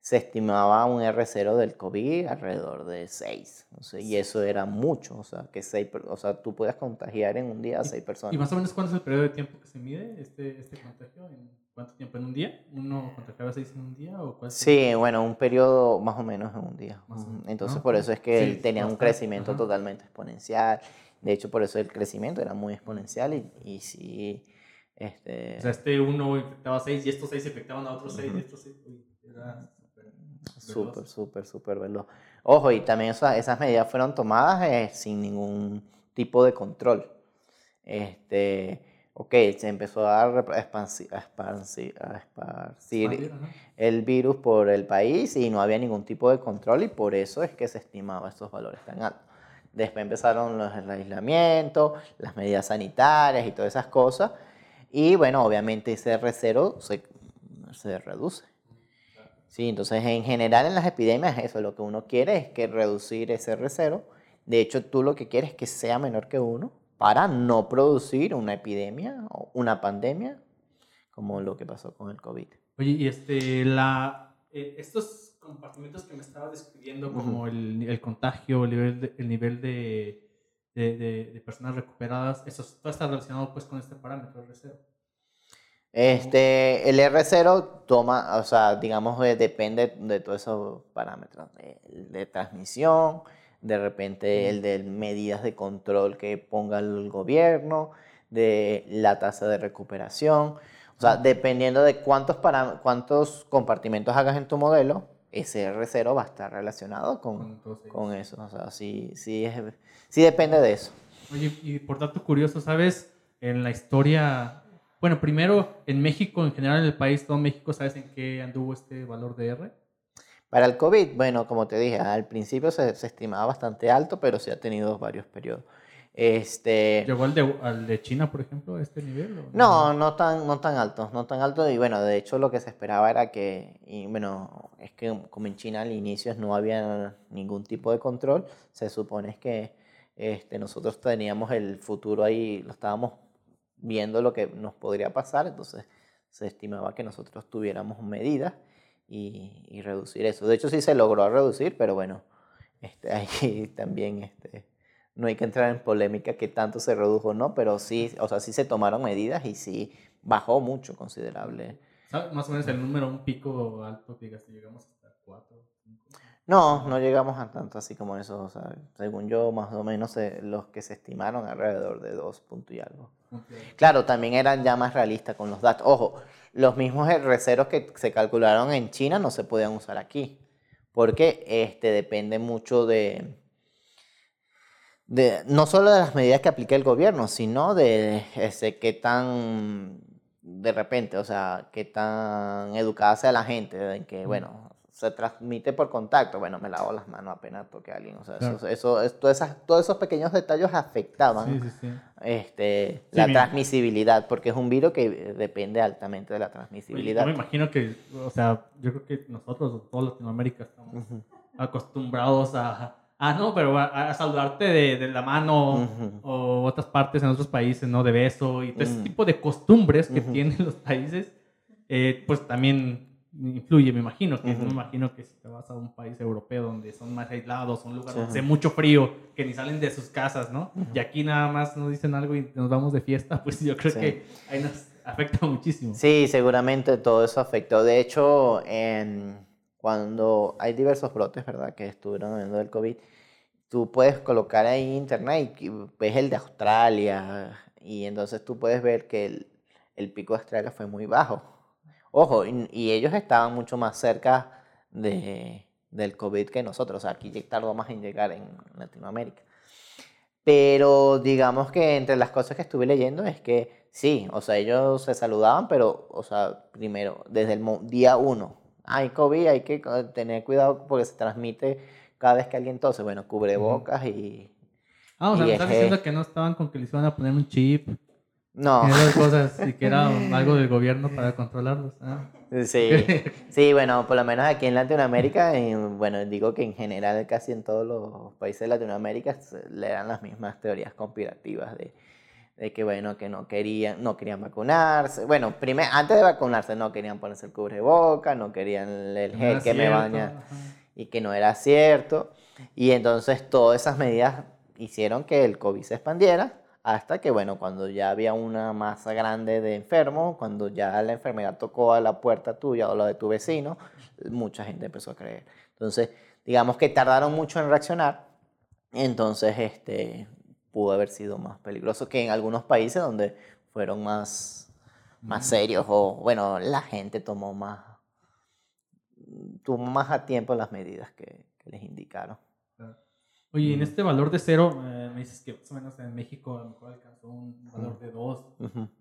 se estimaba un R0 del COVID alrededor de 6. y eso era mucho. O sea, que seis, o sea, tú puedes contagiar en un día a 6 personas. ¿Y más o menos cuánto es el periodo de tiempo que se mide este, este contagio? ¿En ¿Cuánto tiempo? ¿En un día? ¿Uno contagiaba 6 en un día? O sí, bueno, un periodo más o menos en un día. Entonces, por eso es que él tenía un crecimiento totalmente exponencial. De hecho, por eso el crecimiento era muy exponencial y, y sí. Este... O sea, este uno infectaba 6 y estos 6 infectaban a otros 6 y estos 6. Era Súper, súper, súper veloz. Ojo, y también esas medidas fueron tomadas eh, sin ningún tipo de control. Este, ok, se empezó a, a, esparcir, el virus por el país y no había ningún tipo de control y por eso es que se estimaba estos valores tan altos. Después empezaron los, el aislamiento, las medidas sanitarias y todas esas cosas. Y bueno, obviamente ese R0 se, se reduce. Sí, entonces en general en las epidemias eso, lo que uno quiere es que reducir ese R0. De hecho, tú lo que quieres es que sea menor que 1 para no producir una epidemia o una pandemia como lo que pasó con el COVID. Oye, y este, la, eh, estos compartimentos que me estaba describiendo, como el, el, contagio, el nivel de, el nivel de, de, de, personas recuperadas, eso todo está relacionado pues con este parámetro R0. Este, el R0 toma, o sea, digamos, eh, depende de todos esos parámetros, de, transmisión, de repente el de medidas de control que ponga el gobierno, de la tasa de recuperación, o sea, dependiendo de cuántos, para, cuántos compartimentos hagas en tu modelo, ese R0 va a estar relacionado con, con eso, o sea, sí, sí, es, sí depende de eso. Oye, y por dato curioso, ¿sabes? En la historia bueno, primero, en México, en general en el país, todo México, ¿sabes en qué anduvo este valor de R? Para el COVID, bueno, como te dije, al principio se, estimaba bastante alto, pero se ha tenido varios periodos. Este... ¿Llegó al de, al de China, por ejemplo, a este nivel? no, no, tan, no tan alto, no tan alto. Y bueno, de hecho lo que se esperaba era que, y bueno, es que como en China al inicio no había ningún tipo de control, se supone que este, nosotros teníamos el futuro ahí, lo estábamos viendo lo que nos podría pasar, entonces se estimaba que nosotros tuviéramos medidas y, y reducir eso. De hecho, sí se logró reducir, pero bueno, este, ahí también este, no hay que entrar en polémica que tanto se redujo o no, pero sí, o sea, sí se tomaron medidas y sí bajó mucho considerable. ¿Sabes más o menos el número, un pico alto que llegamos hasta 4? No, no llegamos a tanto así como eso. O sea, según yo, más o menos eh, los que se estimaron alrededor de 2 puntos y algo. Claro, también eran ya más realistas con los datos. Ojo, los mismos receros que se calcularon en China no se podían usar aquí. Porque este, depende mucho de, de, no solo de las medidas que aplique el gobierno, sino de ese, qué tan, de repente, o sea, qué tan educada sea la gente, en que, bueno, se transmite por contacto. Bueno, me lavo las manos apenas toque a alguien. O sea, eso, eso, es- todas esas- todos esos pequeños detalles afectaban Sí, sí, sí. este, la mira. transmisibilidad, porque es un virus que depende altamente de la transmisibilidad. yo me imagino que, o sea, yo creo que nosotros, toda Latinoamérica, estamos Ujú, acostumbrados a, ah, no, pero a, a saludarte de, de la mano Ujú. o otras partes en otros países, ¿no? De beso y todo ese Ujú. tipo de costumbres que tienen los países, eh, pues también influye, me imagino. Que me imagino que si te vas a un país europeo donde son más aislados, son lugares Sí. donde hace mucho frío, que ni salen de sus casas, ¿no? Y aquí nada más nos dicen algo y nos vamos de fiesta, pues yo creo Sí. que ahí nos afecta muchísimo. Sí, seguramente todo eso afectó. De hecho, en- cuando hay diversos brotes, ¿verdad? Que estuvieron hablando del COVID, tú puedes colocar ahí internet y ves el de Australia y entonces tú puedes ver que el, el pico de Australia fue muy bajo. Ojo, y, y ellos estaban mucho más cerca de, del COVID que nosotros. O sea, aquí tardó más en llegar en Latinoamérica. Pero digamos que entre las cosas que estuve leyendo es que sí, o sea, ellos se saludaban, pero, o sea, primero, desde el día uno, hay COVID, hay que tener cuidado porque se transmite cada vez que alguien tose. Bueno, cubrebocas y... Ah, o sea, me es estás diciendo que no estaban con que les iban a poner un chip, No, que cosas, y que era algo del gobierno para controlarlos. Ah. sí, sí, bueno, por lo menos aquí en Latinoamérica, y, bueno, digo que en general casi en todos los países de Latinoamérica le dan las mismas teorías conspirativas de, de que, bueno, que no querían, no querían vacunarse. Bueno, primero, antes de vacunarse no querían ponerse el cubreboca, no querían el, no gel que me cierto, baña ajá. y que no era cierto. Y entonces todas esas medidas hicieron que el COVID se expandiera hasta que, bueno, cuando ya había una masa grande de enfermos, cuando ya la enfermedad tocó a la puerta tuya o la de tu vecino, mucha gente empezó a creer. Entonces, digamos que tardaron mucho en reaccionar, entonces este, pudo haber sido más peligroso que en algunos países donde fueron más, más serios o, bueno, la gente tomó más, tomó más a tiempo las medidas que, que les indicaron. Oye, en Mm. este valor de cero, eh, me dices que más o menos en México a lo mejor alcanzó un valor de dos,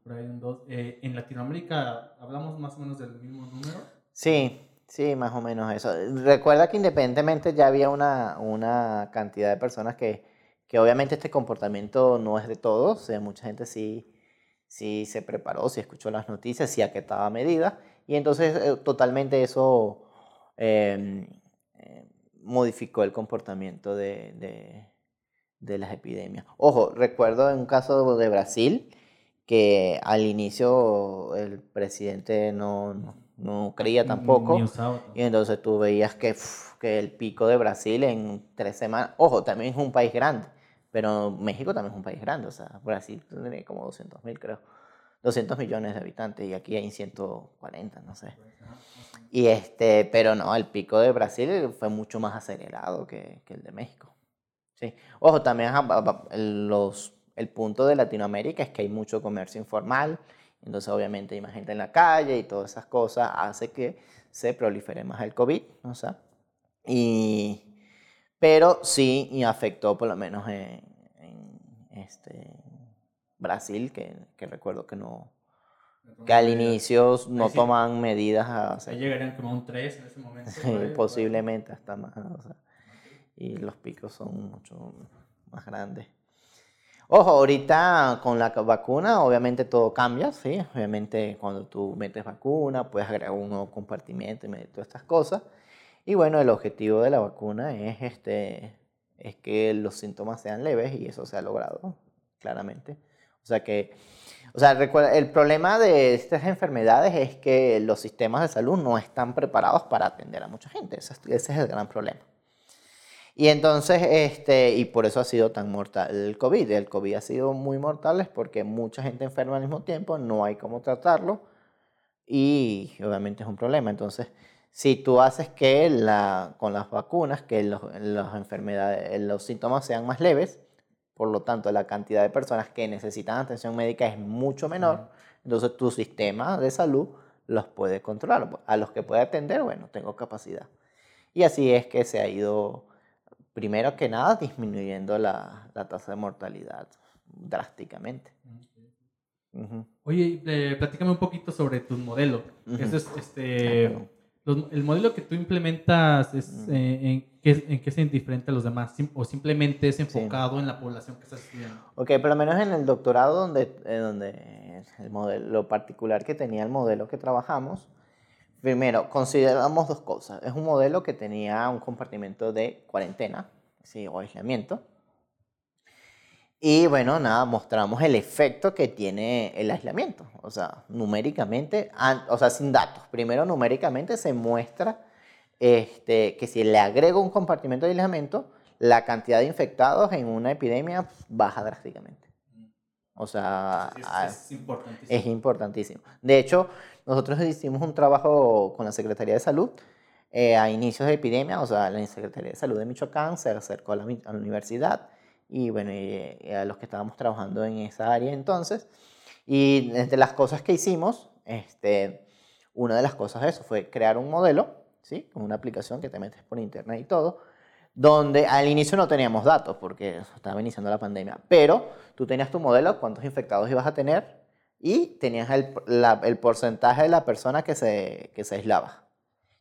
por ahí un dos. Eh, en Latinoamérica, ¿hablamos más o menos del mismo número? Sí, sí, más o menos eso. Recuerda que independientemente ya había una, una cantidad de personas que, que obviamente este comportamiento no es de todos, o sea, mucha gente sí, sí se preparó, sí escuchó las noticias, sí acataba medidas, y entonces eh, totalmente eso eh, eh, modificó el comportamiento de, de, de las epidemias. Ojo, recuerdo en un caso de Brasil que al inicio el presidente no, no, no creía tampoco. Y entonces tú veías que, que el pico de Brasil en tres semanas, ojo, también es un país grande, pero México también es un país grande, o sea, Brasil tiene como 200 mil, creo, 200 millones de habitantes y aquí hay 140, no sé. Y este, pero no, el pico de Brasil fue mucho más acelerado que, que el de México. Sí. Ojo, también los, el punto de Latinoamérica es que hay mucho comercio informal, entonces obviamente hay más gente en la calle y todas esas cosas hace que se prolifere más el COVID, o sea, y, pero sí y afectó por lo menos en, en, este, Brasil, que, que recuerdo que no, que al inicio no sí. toman medidas a, o sea, Ahí llegarían como un 3 en ese momento. Posiblemente hasta más. o sea, y los picos son mucho más grandes. Ojo, ahorita con la vacuna, obviamente todo cambia, sí. Obviamente cuando tú metes vacuna, puedes agregar un nuevo compartimiento y todas estas cosas. Y bueno, el objetivo de la vacuna es, este, es que los síntomas sean leves y eso se ha logrado, claramente. O sea que, o sea, recuerda, el problema de estas enfermedades es que los sistemas de salud no están preparados para atender a mucha gente. Ese es, el gran problema. Y entonces, este, y por eso ha sido tan mortal el COVID. El COVID ha sido muy mortal es porque mucha gente enferma al mismo tiempo, no hay cómo tratarlo y obviamente es un problema. Entonces, si tú haces que la, con las vacunas, que los, las enfermedades, los síntomas sean más leves, por lo tanto la cantidad de personas que necesitan atención médica es mucho menor, entonces tu sistema de salud los puede controlar. A los que puede atender, bueno, tengo capacidad. Y así es que se ha ido, primero que nada, disminuyendo la, la tasa de mortalidad drásticamente. Oye, eh, platícame un poquito sobre tu modelo. Eso es, este, Ah, el modelo que tú implementas, es, eh, en, qué, ¿en qué es diferente a los demás? ¿O simplemente es enfocado en la población que estás estudiando? Ok, por lo menos en el doctorado, donde, eh, donde el modelo, lo particular que tenía el modelo que trabajamos, primero, consideramos dos cosas. Es un modelo que tenía un compartimento de cuarentena, sí, o aislamiento. Y bueno, nada, mostramos el efecto que tiene el aislamiento. O sea, numéricamente, o sea, sin datos. Primero, numéricamente se muestra este, que si le agrego un compartimento de aislamiento, la cantidad de infectados en una epidemia baja drásticamente. O sea, es, importantísimo. es importantísimo. De hecho, nosotros hicimos un trabajo con la Secretaría de Salud eh, a inicios de epidemia, o sea, la Secretaría de Salud de Michoacán se acercó a la, a la universidad y bueno, a los que estábamos trabajando en esa área entonces. Y entre las cosas que hicimos, este, una de las cosas eso fue crear un modelo, ¿sí? Una aplicación que te metes por internet y todo, donde al inicio no teníamos datos porque estaba iniciando la pandemia, pero tú tenías tu modelo, cuántos infectados ibas a tener y tenías el, el porcentaje de la persona que se, que se aislaba.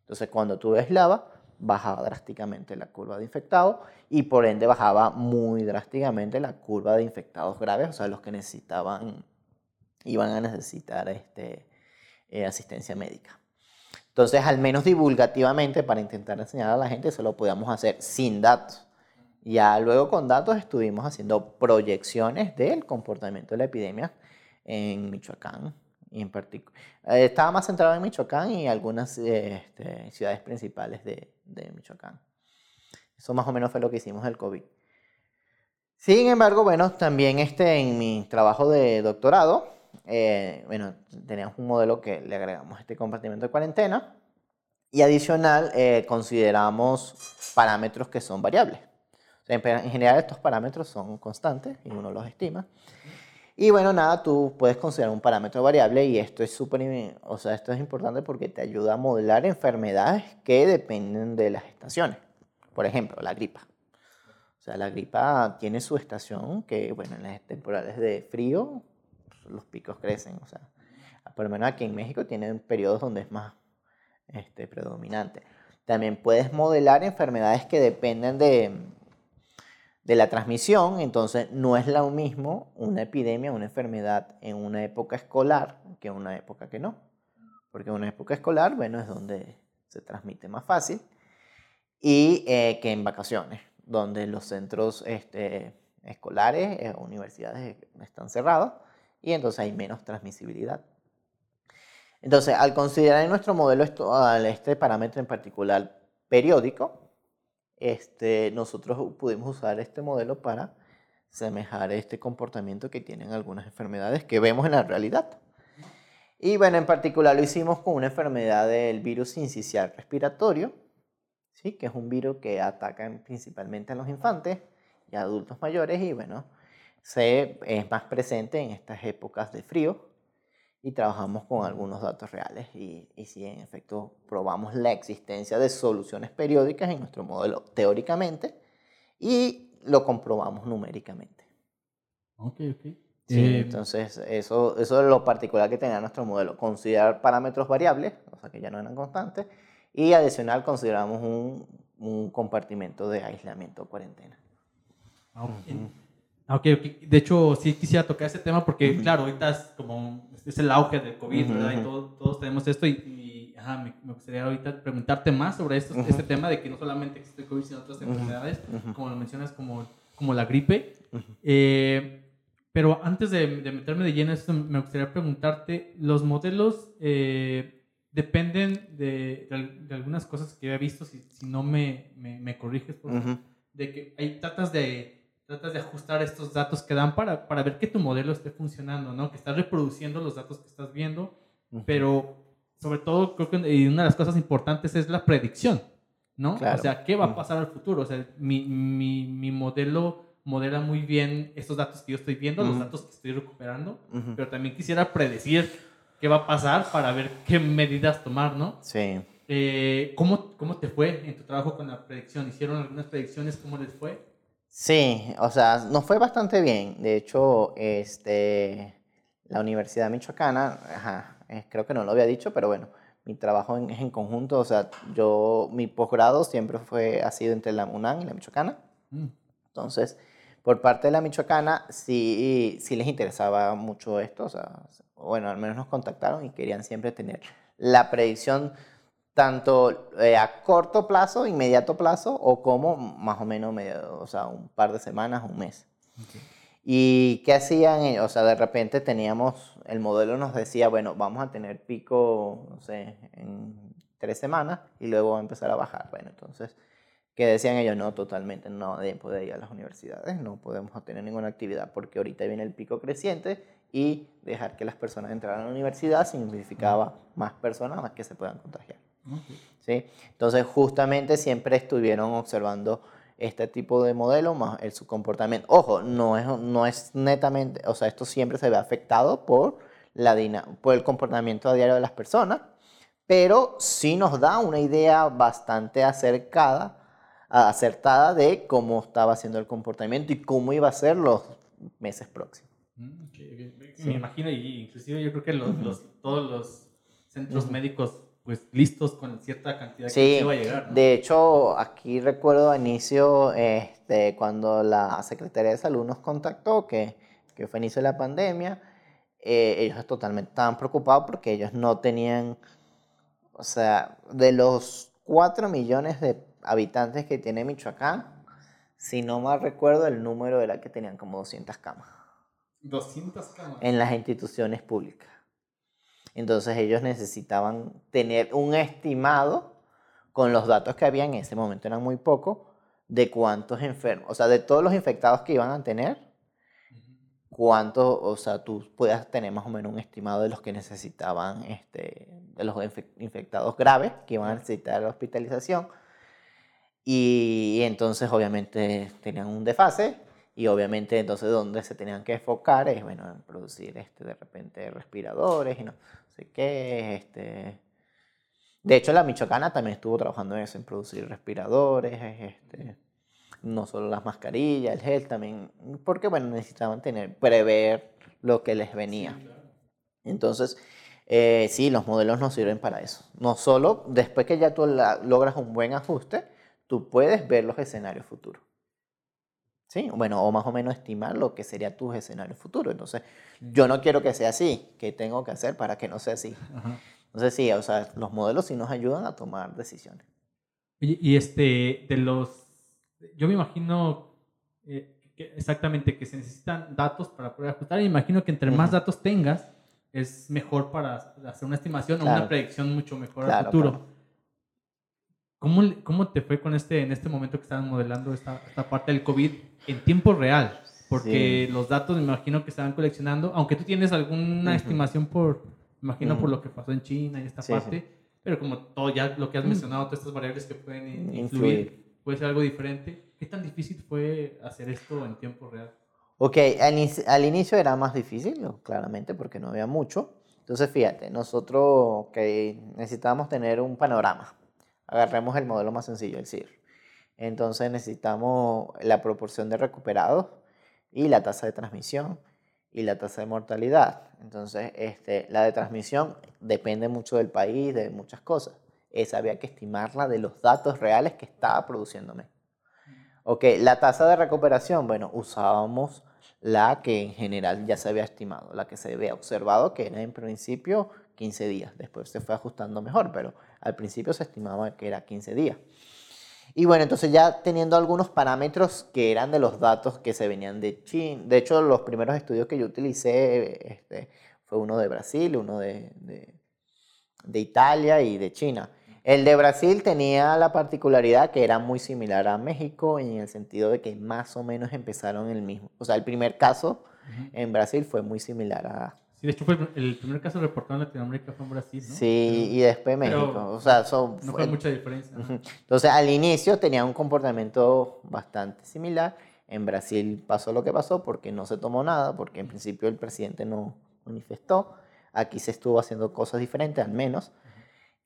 Entonces, cuando tú aislabas, bajaba drásticamente la curva de infectados y por ende bajaba muy drásticamente la curva de infectados graves, o sea, los que necesitaban, iban a necesitar este, eh, asistencia médica. Entonces, al menos divulgativamente, para intentar enseñar a la gente, eso lo podíamos hacer sin datos. Ya luego con datos estuvimos haciendo proyecciones del comportamiento de la epidemia en Michoacán, en particular. Eh, estaba más centrado en Michoacán y algunas este, ciudades principales de, de, Michoacán. Eso más o menos fue lo que hicimos del COVID. Sin embargo, bueno, también este, en mi trabajo de doctorado, eh, bueno, teníamos un modelo que le agregamos este compartimento de cuarentena y adicional eh, consideramos parámetros que son variables. en general estos parámetros son constantes y uno los estima. Y bueno, nada, tú puedes considerar un parámetro variable y esto es súper, o sea, esto es importante porque te ayuda a modelar enfermedades que dependen de las estaciones. Por ejemplo, la gripa. O sea, la gripa tiene su estación que, bueno, en las temporales de frío los picos crecen. O sea, por lo menos aquí en México tienen periodos donde es más este, predominante. También puedes modelar enfermedades que dependen de, de la transmisión, entonces no es lo mismo una epidemia, una enfermedad en una época escolar que en una época que no. Porque en una época escolar, bueno, es donde se transmite más fácil y eh, que en vacaciones, donde los centros este, escolares, eh, universidades están cerrados y entonces hay menos transmisibilidad. Entonces, al considerar en nuestro modelo esto, este parámetro en particular periódico, este, nosotros pudimos usar este modelo para semejar este comportamiento que tienen algunas enfermedades que vemos en la realidad. Y bueno, en particular lo hicimos con una enfermedad del virus incisial respiratorio, ¿sí? que es un virus que ataca principalmente a los infantes y adultos mayores y bueno, se, es más presente en estas épocas de frío y trabajamos con algunos datos reales y, y sí, en efecto, probamos la existencia de soluciones periódicas en nuestro modelo teóricamente y lo comprobamos numéricamente. Ok, ok. Sí, eh, entonces eso, eso es lo particular que tenía nuestro modelo, considerar parámetros variables, o sea que ya no eran constantes, y adicional consideramos un, un compartimento de aislamiento o cuarentena. Ah, Ah, ok, de hecho sí quisiera tocar ese tema porque, claro, ahorita es como, es el auge del COVID, ¿verdad? Y todos tenemos esto y, ajá, me, gustaría ahorita preguntarte más sobre esto, este tema de que no solamente existe COVID, sino otras enfermedades, como lo mencionas, como, como la gripe. Eh, pero antes de, meterme de lleno en esto, me gustaría preguntarte, los modelos eh, dependen de, de, algunas cosas que he visto, si, si no me, me, me corriges, por de que hay tratas de tratas de ajustar estos datos que dan para, para ver que tu modelo esté funcionando, ¿no? Que estás reproduciendo los datos que estás viendo, pero sobre todo creo que una de las cosas importantes es la predicción, ¿no? O sea, ¿qué va a pasar al futuro? O sea, mi, mi, mi, modelo modela muy bien estos datos que yo estoy viendo, los datos que estoy recuperando, pero también quisiera predecir qué va a pasar para ver qué medidas tomar, ¿no? Sí. Eh, ¿cómo, ¿Cómo te fue en tu trabajo con la predicción? ¿Hicieron algunas predicciones? ¿Cómo les fue? Sí, o sea, nos fue bastante bien. De hecho, este, la Universidad Michoacana, ajá, eh, creo que no lo había dicho, pero bueno, mi trabajo es en conjunto, o sea, yo, mi posgrado siempre fue, ha sido entre la UNAM y la Michoacana. Mm. Entonces, por parte de la Michoacana, sí, sí les interesaba mucho esto, o sea, bueno, al menos nos contactaron y querían siempre tener la predicción tanto eh, a corto plazo, inmediato plazo, o como más o menos, medio, o sea, un par de semanas, un mes. ¿Y qué hacían? O sea, de repente teníamos, el modelo nos decía, bueno, vamos a tener pico, no sé, en tres semanas y luego va a empezar a bajar. Bueno, entonces, ¿qué decían ellos? No, totalmente, no puede ir a las universidades, no podemos tener ninguna actividad porque ahorita viene el pico creciente y dejar que las personas entraran a la universidad significaba más personas más que se puedan contagiar. ¿Sí? Entonces, justamente siempre estuvieron observando este tipo de modelo más el, su comportamiento. Ojo, no es, no es netamente, o sea, esto siempre se ve afectado por, la por el comportamiento a diario de las personas, pero sí nos da una idea bastante acercada, acertada de cómo estaba siendo el comportamiento y cómo iba a ser los meses próximos. Mm, Me imagino, y inclusive yo creo que los, todos los centros médicos pues listos con cierta cantidad que iba a llegar. De hecho, aquí recuerdo a inicio, este, cuando la Secretaría de Salud nos contactó, que, que fue inicio de la pandemia, eh, ellos totalmente estaban preocupados porque ellos no tenían, o sea, de los 4 millones de habitantes que tiene Michoacán, si no mal recuerdo, el número era que tenían como 200 camas. 200 camas. En las instituciones públicas. Entonces ellos necesitaban tener un estimado con los datos que había en ese momento, eran muy pocos, de cuántos enfermos, o sea, de todos los infectados que iban a tener, cuántos, o sea, tú puedas tener más o menos un estimado de los que necesitaban, este, de los infectados graves que iban a necesitar hospitalización. Y, y entonces obviamente tenían un desfase y obviamente entonces donde se tenían que enfocar es, bueno, en producir este, de repente respiradores y no sé qué, este... De hecho, la Michoacana también estuvo trabajando en eso, en producir respiradores, este, no solo las mascarillas, el gel también, porque bueno, necesitaban tener, prever lo que les venía. Entonces, eh, sí, los modelos nos sirven para eso. No solo después que ya tú logras un buen ajuste, tú puedes ver los escenarios futuros. ¿Sí? Bueno, o más o menos estimar lo que sería tu escenario futuro. Entonces, yo no quiero que sea así. ¿Qué tengo que hacer para que no sea así? Entonces, sí, o sea, los modelos sí nos ayudan a tomar decisiones. Y, este, de los, yo me imagino eh, exactamente que se necesitan datos para poder ajustar. Y me imagino que entre más datos tengas, es mejor para hacer una estimación o una predicción mucho mejor al futuro. ¿Cómo, ¿Cómo, te fue con este, en este momento que estaban modelando esta, esta parte del COVID en tiempo real? Porque los datos me imagino que estaban coleccionando, aunque tú tienes alguna estimación por, me imagino por lo que pasó en China y esta parte, pero como todo ya lo que has mencionado, todas estas variables que pueden influir, puede ser algo diferente. ¿Qué tan difícil fue hacer esto en tiempo real? Ok, al, al inicio era más difícil, claramente, porque no había mucho. Entonces, fíjate, nosotros que necesitábamos tener un panorama Agarremos el modelo más sencillo, el CIR. Entonces necesitamos la proporción de recuperados y la tasa de transmisión y la tasa de mortalidad. Entonces, este, la de transmisión depende mucho del país, de muchas cosas. Esa había que estimarla de los datos reales que estaba produciéndome. Ok, la tasa de recuperación, bueno, usábamos la que en general ya se había estimado, la que se había observado, que era en principio 15 días. Después se fue ajustando mejor, pero al principio se estimaba que era 15 días. Y bueno, entonces ya teniendo algunos parámetros que eran de los datos que se venían de China. De hecho, los primeros estudios que yo utilicé este, fue uno de Brasil, uno de, de, de Italia y de China. El de Brasil tenía la particularidad que era muy similar a México en el sentido de que más o menos empezaron el mismo. O sea, el primer caso en Brasil fue muy similar a, Sí, de hecho fue el primer caso reportado en Latinoamérica fue en Brasil, ¿no? Sí, y después México. o sea, son, no fue mucha diferencia. Entonces, al inicio tenía un comportamiento bastante similar. En Brasil pasó lo que pasó porque no se tomó nada, porque en principio el presidente no manifestó. Aquí se estuvo haciendo cosas diferentes, al menos.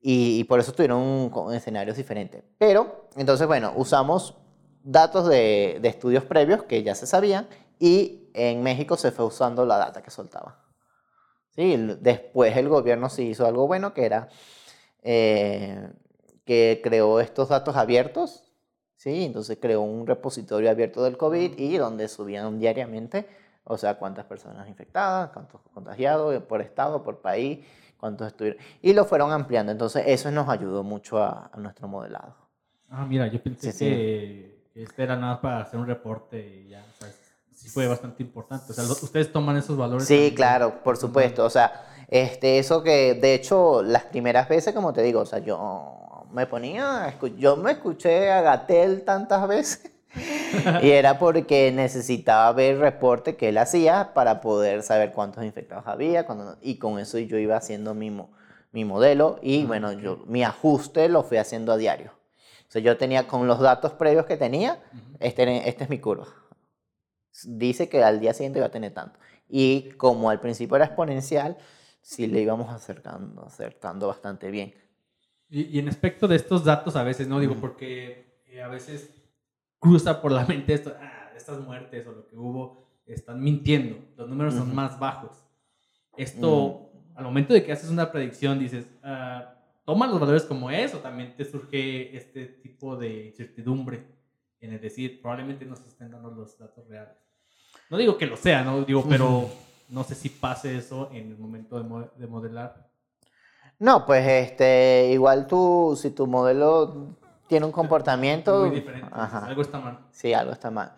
Y, por eso tuvieron escenarios diferentes. Pero, entonces, bueno, usamos datos de, de estudios previos que ya se sabían y en México se fue usando la data que soltaba. Después el gobierno sí hizo algo bueno, que era eh, que creó estos datos abiertos, ¿sí? Entonces creó un repositorio abierto del COVID y donde subían diariamente, o sea, cuántas personas infectadas, cuántos contagiados por estado, por país, cuántos estuvieron. Y lo fueron ampliando. Entonces eso nos ayudó mucho a, nuestro modelado. Ah, mira, yo pensé que, este era nada para hacer un reporte y ya, sea, sí fue bastante importante. O sea, ustedes toman esos valores. Sí, claro, por supuesto. O sea, este, eso que, de hecho, las primeras veces, como te digo, o sea, yo me ponía, yo me escuché a Gatel tantas veces y era porque necesitaba ver el reporte que él hacía para poder saber cuántos infectados había y con eso yo iba haciendo mi, mi modelo y ah, bueno, yo, mi ajuste lo fui haciendo a diario. O sea, yo tenía con los datos previos que tenía, este, este es mi curva. Dice que al día siguiente iba a tener tanto. Y como al principio era exponencial, sí le íbamos acercando, acertando bastante bien. Y, en aspecto de estos datos a veces, ¿no? Digo, porque eh, a veces cruza por la mente esto, ah, estas muertes o lo que hubo, están mintiendo, los números son más bajos. Esto, al momento de que haces una predicción, dices, ah, toma los valores como es o también te surge este tipo de incertidumbre en el decir, probablemente no se estén dando los datos reales. No digo que lo sea, ¿no? Digo, pero no sé si pase eso en el momento de, modelar. No, pues este, igual tú, si tu modelo tiene un comportamiento... Muy diferente, algo está mal. Sí, algo está mal.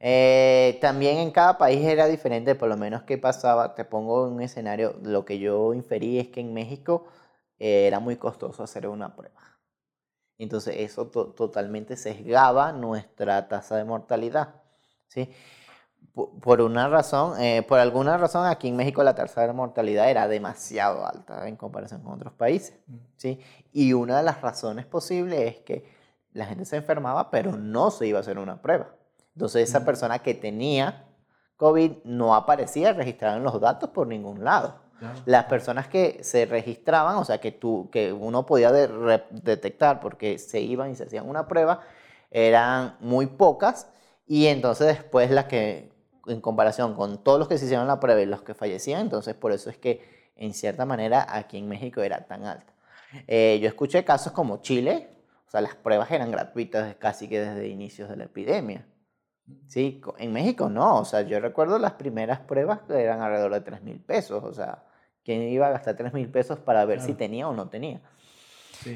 Eh, también en cada país era diferente, por lo menos qué pasaba, te pongo un escenario, lo que yo inferí es que en México eh, era muy costoso hacer una prueba. Entonces eso totalmente sesgaba nuestra tasa de mortalidad. ¿sí? Por una razón, eh, por alguna razón aquí en México la tasa de mortalidad era demasiado alta en comparación con otros países, mm. ¿sí? Y una de las razones posibles es que la gente se enfermaba, pero no se iba a hacer una prueba. Entonces esa mm. persona que tenía COVID no aparecía registrada en los datos por ningún lado. Las personas que se registraban, o sea, que, tú, que uno podía detectar porque se iban y se hacían una prueba, eran muy pocas y entonces después las que en comparación con todos los que se hicieron la prueba y los que fallecían, entonces por eso es que en cierta manera aquí en México era tan alta. Eh, yo escuché casos como Chile, o sea, las pruebas eran gratuitas casi que desde inicios de la epidemia. Sí, en México no, o sea, yo recuerdo las primeras pruebas que eran alrededor de 3 mil pesos, o sea, ¿quién iba a gastar 3 mil pesos para ver si tenía o no tenía?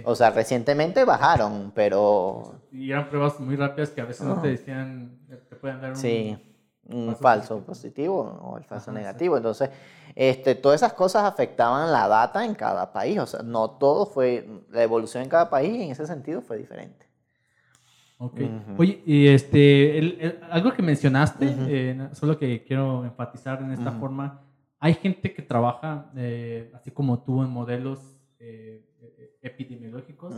O sea, recientemente bajaron, pero... Y eran pruebas muy rápidas que a veces no, te decían, te pueden dar un... Sí un falso positivo o el falso negativo. Entonces, este, todas esas cosas afectaban la data en cada país. O sea, no todo fue, la evolución en cada país en ese sentido fue diferente. Ok. Oye, y este, algo que mencionaste, eh, solo que quiero enfatizar en esta forma, hay gente que trabaja, eh, así como tú, en modelos eh, epidemiológicos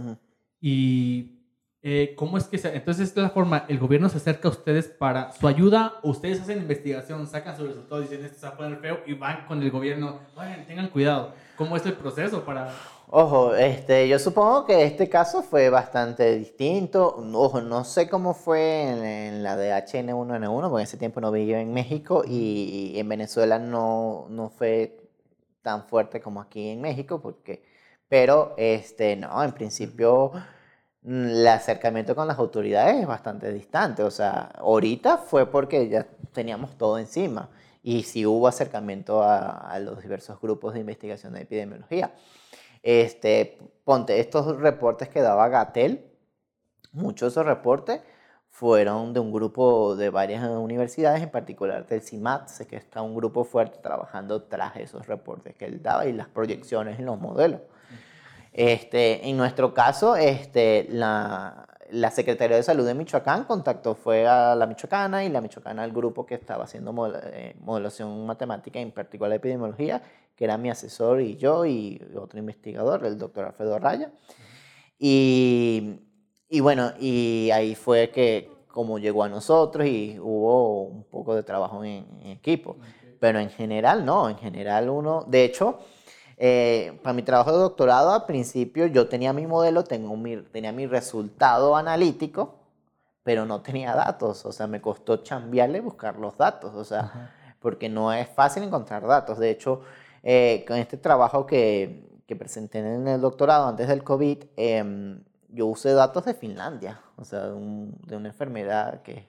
y eh, ¿Cómo es que se.? Entonces, esta es la forma. El gobierno se acerca a ustedes para su ayuda. Ustedes hacen investigación, sacan sus resultados, dicen esto se va a poner feo y van con el gobierno. Oigan, tengan cuidado. ¿Cómo es el proceso para.? Ojo, este, yo supongo que este caso fue bastante distinto. Ojo, no sé cómo fue en, la de HN1N1, porque en ese tiempo no vivía en México y, en Venezuela no, no fue tan fuerte como aquí en México, porque, pero este, no, en principio el acercamiento con las autoridades es bastante distante. O sea, ahorita fue porque ya teníamos todo encima y sí hubo acercamiento a, los diversos grupos de investigación de epidemiología. Este, ponte, estos reportes que daba Gatel, muchos de esos reportes fueron de un grupo de varias universidades, en particular del CIMAT, sé que está un grupo fuerte trabajando tras esos reportes que él daba y las proyecciones en los modelos. Este, en nuestro caso, este, la, la Secretaría de Salud de Michoacán contactó, fue a la Michoacana y la Michoacana al grupo que estaba haciendo eh, modelación matemática, en particular epidemiología, que era mi asesor y yo y otro investigador, el doctor Alfredo Raya. Y, y bueno, y ahí fue que como llegó a nosotros y hubo un poco de trabajo en, en equipo. Pero en general no, en general uno, de hecho, eh, para mi trabajo de doctorado, al principio yo tenía mi modelo, tengo mi, tenía mi resultado analítico, pero no tenía datos. O sea, me costó chambearle buscar los datos. O sea, porque no es fácil encontrar datos. De hecho, eh, con este trabajo que, que presenté en el doctorado antes del COVID, em, yo usé datos de Finlandia, o sea, de, de una enfermedad que,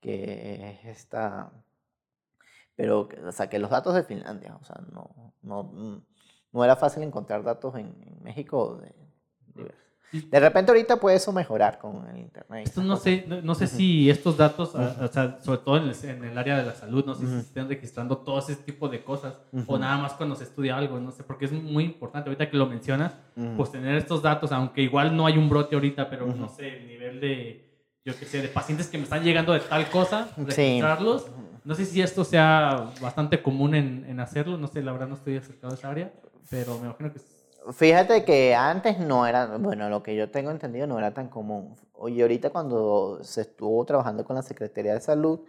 que es esta, pero saqué los datos de Finlandia, o sea, no, no, no era fácil encontrar datos en, México de, de, repente ahorita puede eso mejorar con el internet. Esto no sé, no, sé si estos datos, o sea, sobre todo en el, en el, área de la salud, no sé si se estén registrando todo ese tipo de cosas o nada más cuando se estudia algo, no sé, porque es muy importante ahorita que lo mencionas, pues tener estos datos, aunque igual no hay un brote ahorita, pero no sé, el nivel de, yo qué sé, de pacientes que me están llegando de tal cosa, registrarlos. No sé si esto sea bastante común en, en hacerlo, no sé, la verdad no estoy acercado a esa área, pero me imagino que Fíjate que antes no era, bueno, lo que yo tengo entendido no era tan común. Y ahorita cuando se estuvo trabajando con la Secretaría de Salud,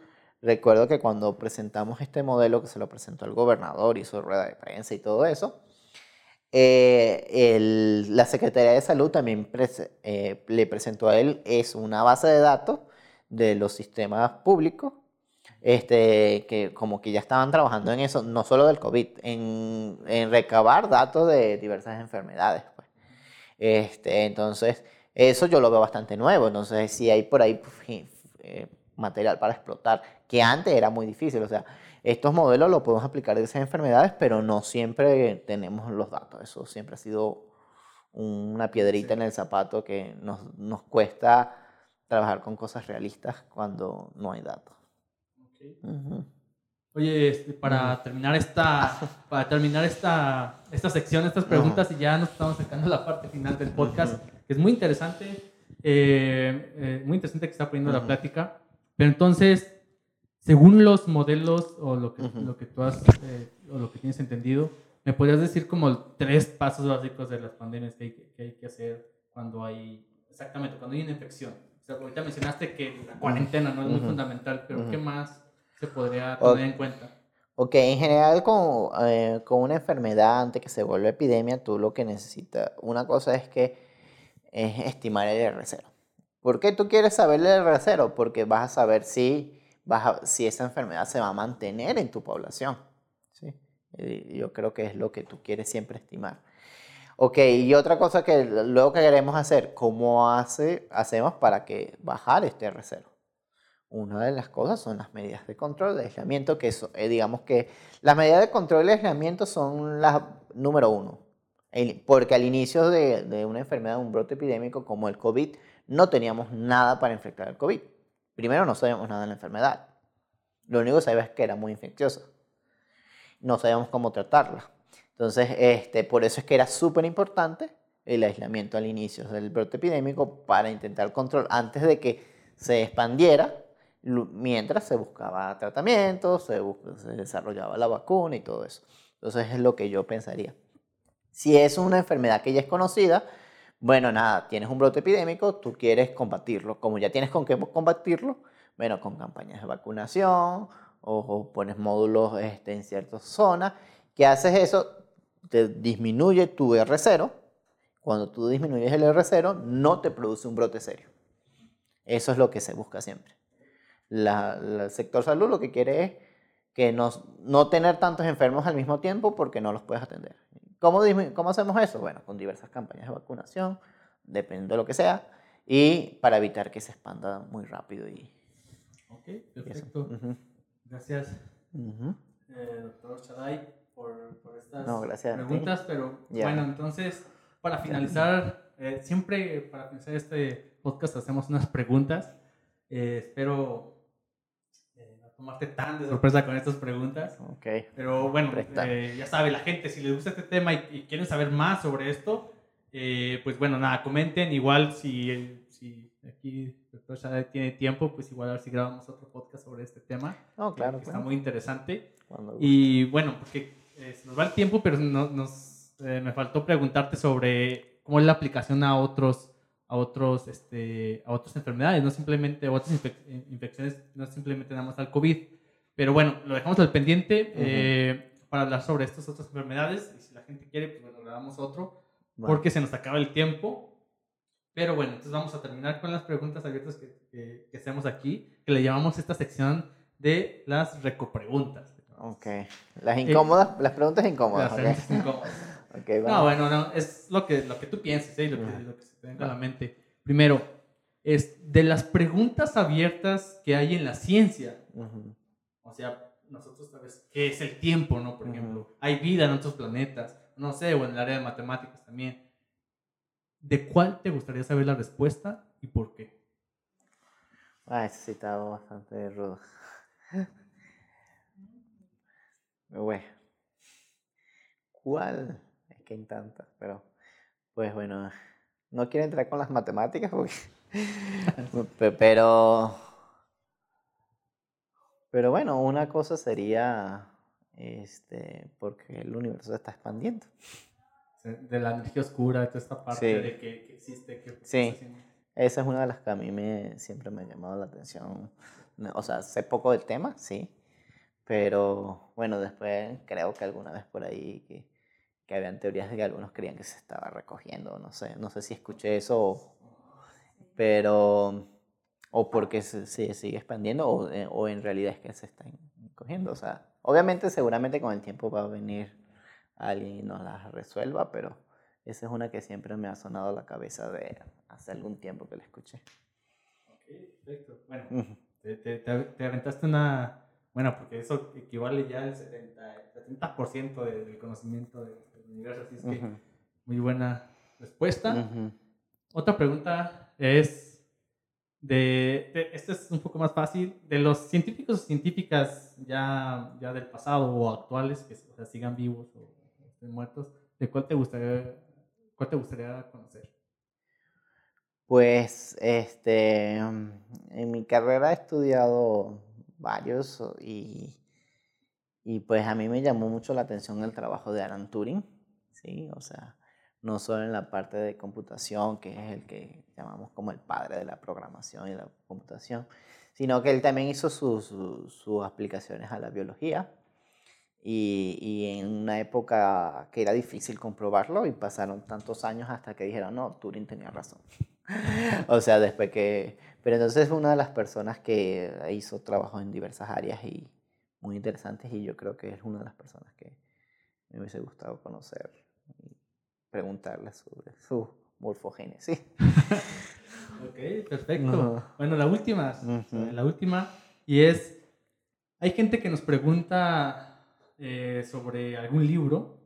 recuerdo que cuando presentamos este modelo, que se lo presentó el gobernador, hizo rueda de prensa y todo eso, eh, la Secretaría de Salud también eh, le presentó a él es una base de datos de los sistemas públicos este, que como que ya estaban trabajando en eso, no solo del COVID, en, en recabar datos de diversas enfermedades. Pues. Este, entonces, eso yo lo veo bastante nuevo, entonces si hay por ahí pues, eh, material para explotar, que antes era muy difícil, o sea, estos modelos los podemos aplicar a esas enfermedades, pero no siempre tenemos los datos, eso siempre ha sido una piedrita en el zapato que nos, nos cuesta trabajar con cosas realistas cuando no hay datos. Oye, este, para terminar esta, para terminar esta, esta sección, estas preguntas, y ya nos estamos acercando a la parte final del podcast, que es muy interesante, eh, eh, muy interesante que está poniendo la plática. Pero entonces, según los modelos o lo que, lo que tú has, eh, o lo que tienes entendido, ¿me podrías decir como tres pasos básicos de las pandemias que hay que, hay que hacer cuando hay, exactamente, cuando hay una infección? O sea, ahorita mencionaste que la cuarentena no es muy fundamental, pero ¿qué más se podría tener en cuenta? Ok, en general con, eh, con, una enfermedad antes que se vuelva epidemia, tú lo que necesitas, una cosa es que es estimar el R0. ¿Por qué tú quieres saber el R0? Porque vas a saber si, vas si esa enfermedad se va a mantener en tu población. ¿sí? Yo creo que es lo que tú quieres siempre estimar. Ok, y otra cosa que luego que queremos hacer, ¿cómo hace, hacemos para que bajar este R0? Una de las cosas son las medidas de control de aislamiento, que eso, eh, digamos que las medidas de control de aislamiento son las número uno, porque al inicio de, una enfermedad, un brote epidémico como el COVID, no teníamos nada para infectar el COVID. Primero no sabíamos nada de la enfermedad. Lo único que sabíamos es que era muy infecciosa. No sabíamos cómo tratarla. Entonces, este, por eso es que era súper importante el aislamiento al inicio del brote epidémico para intentar control antes de que se expandiera mientras se buscaba tratamiento, se, desarrollaba la vacuna y todo eso. Entonces es lo que yo pensaría. Si es una enfermedad que ya es conocida, bueno, nada, tienes un brote epidémico, tú quieres combatirlo. Como ya tienes con qué combatirlo, bueno, con campañas de vacunación o, pones módulos este, en ciertas zonas. ¿Qué haces eso? Te disminuye tu R0. Cuando tú disminuyes el R0, no te produce un brote serio. Eso es lo que se busca siempre el sector salud lo que quiere es que nos, no tener tantos enfermos al mismo tiempo porque no los puedes atender. ¿Cómo, ¿Cómo hacemos eso? Bueno, con diversas campañas de vacunación, dependiendo de lo que sea, y para evitar que se expanda muy rápido. Y, ok, perfecto. Gracias, eh, doctor Chaday, por, por estas preguntas. Pero bueno, entonces, para finalizar, eh, siempre para finalizar este podcast hacemos unas preguntas. Eh, espero tomarte tan de sorpresa con estas preguntas. Ok. Pero bueno, eh, ya sabe la gente, si les gusta este tema y, quieren saber más sobre esto, eh, pues bueno, nada, comenten. Igual si, si aquí el doctor ya tiene tiempo, pues igual a ver si grabamos otro podcast sobre este tema. Oh, claro. está muy interesante. Y bueno, porque eh, se nos va el tiempo, pero no, nos, me faltó preguntarte sobre cómo es la aplicación a otros a, otros, este, a otras enfermedades, no simplemente a otras infecciones, no simplemente nada más al COVID. Pero bueno, lo dejamos al pendiente eh, para hablar sobre estas otras enfermedades. Y si la gente quiere, pues bueno, grabamos otro, porque se nos acaba el tiempo. Pero bueno, entonces vamos a terminar con las preguntas abiertas que, que, hacemos aquí, que le llamamos esta sección de las recopreguntas. Ok. Las incómodas, las preguntas incómodas. Las preguntas incómodas. Okay, bueno. No, bueno, no, es lo que, lo que tú pienses, ¿eh? lo, que, lo que se te venga a la mente. Primero, es de las preguntas abiertas que hay en la ciencia. O sea, nosotros sabes qué es el tiempo, ¿no? Por ejemplo, hay vida en otros planetas, no sé, o en el área de matemáticas también. ¿De cuál te gustaría saber la respuesta y por qué? Ah, ese sí estaba bastante rudo. Bueno, ¿cuál? Que hay tantas, pero pues bueno, no quiero entrar con las matemáticas porque... pero... Pero bueno, una cosa sería este, porque el universo se está expandiendo. De la energía oscura, de toda esta parte de que, existe. Que sí, esa es una de las que a mí me, siempre me ha llamado la atención. O sea, sé poco del tema, sí, pero bueno, después creo que alguna vez por ahí que, que habían teorías de que algunos creían que se estaba recogiendo, no sé, no sé si escuché eso, pero o porque se, sigue expandiendo o, eh, o, en realidad es que se está cogiendo. O sea, obviamente seguramente con el tiempo va a venir alguien y nos la resuelva, pero esa es una que siempre me ha sonado a la cabeza de hace algún tiempo que la escuché. Ok, perfecto. Bueno, te, te, te, aventaste una... Bueno, porque eso equivale ya al 70%, 70% del conocimiento del, universo, así es que muy buena respuesta. Otra pregunta es de, este es un poco más fácil, de los científicos o científicas ya, ya del pasado o actuales, que o sea, sigan vivos o estén muertos, ¿de cuál te gustaría, cuál te gustaría conocer? Pues, este, en mi carrera he estudiado varios y, y pues a mí me llamó mucho la atención el trabajo de Alan Turing, ¿sí? O sea, no solo en la parte de computación, que es el que llamamos como el padre de la programación y la computación, sino que él también hizo sus, sus, aplicaciones a la biología y, y, en una época que era difícil comprobarlo y pasaron tantos años hasta que dijeron, no, Turing tenía razón. o sea, después que... Pero entonces fue una de las personas que hizo trabajo en diversas áreas y muy interesantes y yo creo que es una de las personas que me hubiese gustado conocer preguntarle sobre su morfogénesis. ok, perfecto. Bueno, la última, la última, y es, hay gente que nos pregunta eh, sobre algún libro,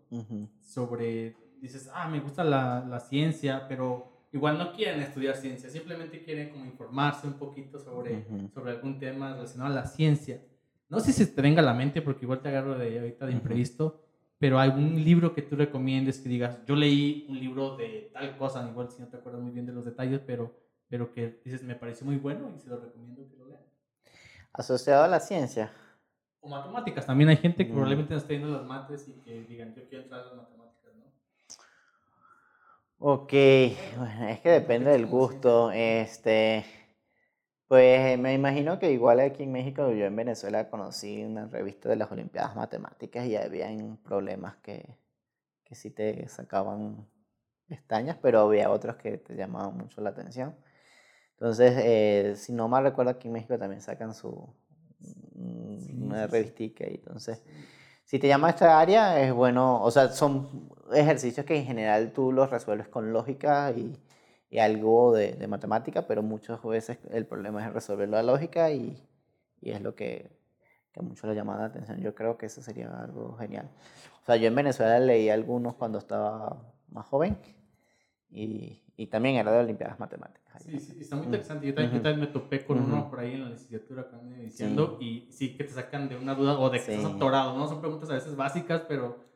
sobre, dices, ah, me gusta la, la, ciencia, pero igual no quieren estudiar ciencia, simplemente quieren como informarse un poquito sobre, sobre algún tema relacionado a la ciencia. No sé si te venga a la mente, porque igual te agarro de ahorita de imprevisto, pero algún libro que tú recomiendes que digas, yo leí un libro de tal cosa, igual si no te acuerdas muy bien de los detalles, pero, pero que dices, me pareció muy bueno y se lo recomiendo que lo lean. Asociado a la ciencia. O matemáticas, también hay gente que mm. probablemente no esté viendo las mates y que digan, yo quiero entrar a las matemáticas, ¿no? Ok, bueno, es que depende del gusto. Este, pues me imagino que igual aquí en México, yo en Venezuela conocí una revista de las Olimpiadas Matemáticas y habían problemas que, que sí te sacaban pestañas, pero había otros que te llamaban mucho la atención. Entonces, eh, si no mal recuerdo, aquí en México también sacan su una revistica y entonces, si te llama esta área, es bueno, o sea, son ejercicios que en general tú los resuelves con lógica y y algo de, de, matemática, pero muchas veces el problema es resolver la lógica y, y es lo que, que a muchos le llama la atención. Yo creo que eso sería algo genial. O sea, yo en Venezuela leí algunos cuando estaba más joven y, y también era de Olimpiadas Matemáticas. Sí, sí, está muy interesante. Yo también, me topé con uno por ahí en la licenciatura diciendo y sí que te sacan de una duda o de que estás atorado, ¿no? Son preguntas a veces básicas, pero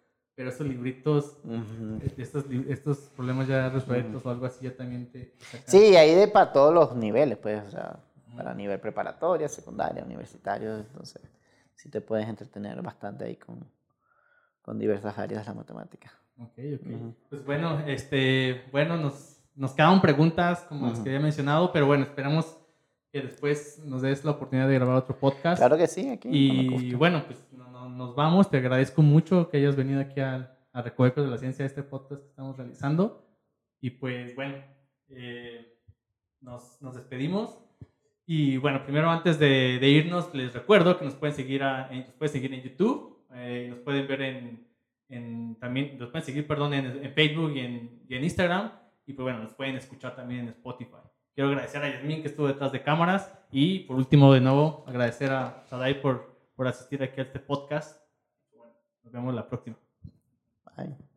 pero esos libritos, eh, estos, estos problemas ya resueltos o algo así ya también te... Sí, ahí de para todos los niveles, pues, o sea, para nivel preparatoria, secundaria, universitario, entonces sí te puedes entretener bastante ahí con, con diversas áreas de la matemática. Ok, ok. Pues bueno, este, bueno, nos, nos quedan preguntas como las que había mencionado, pero bueno, esperamos que después nos des la oportunidad de grabar otro podcast. Claro que sí, aquí. Y bueno, pues nos vamos. Te agradezco mucho que hayas venido aquí a, a Recovecos de la Ciencia, a este podcast que estamos realizando. Y pues bueno, eh, nos, nos, despedimos. Y bueno, primero antes de, de, irnos, les recuerdo que nos pueden seguir, a, nos pueden seguir en YouTube, eh, nos pueden ver en, en, también, nos pueden seguir, perdón, en, en Facebook y en, y en, Instagram. Y pues bueno, nos pueden escuchar también en Spotify. Quiero agradecer a Yasmin que estuvo detrás de cámaras y por último de nuevo agradecer a Sadai por por asistir aquí a este podcast. Nos vemos la próxima. Bye.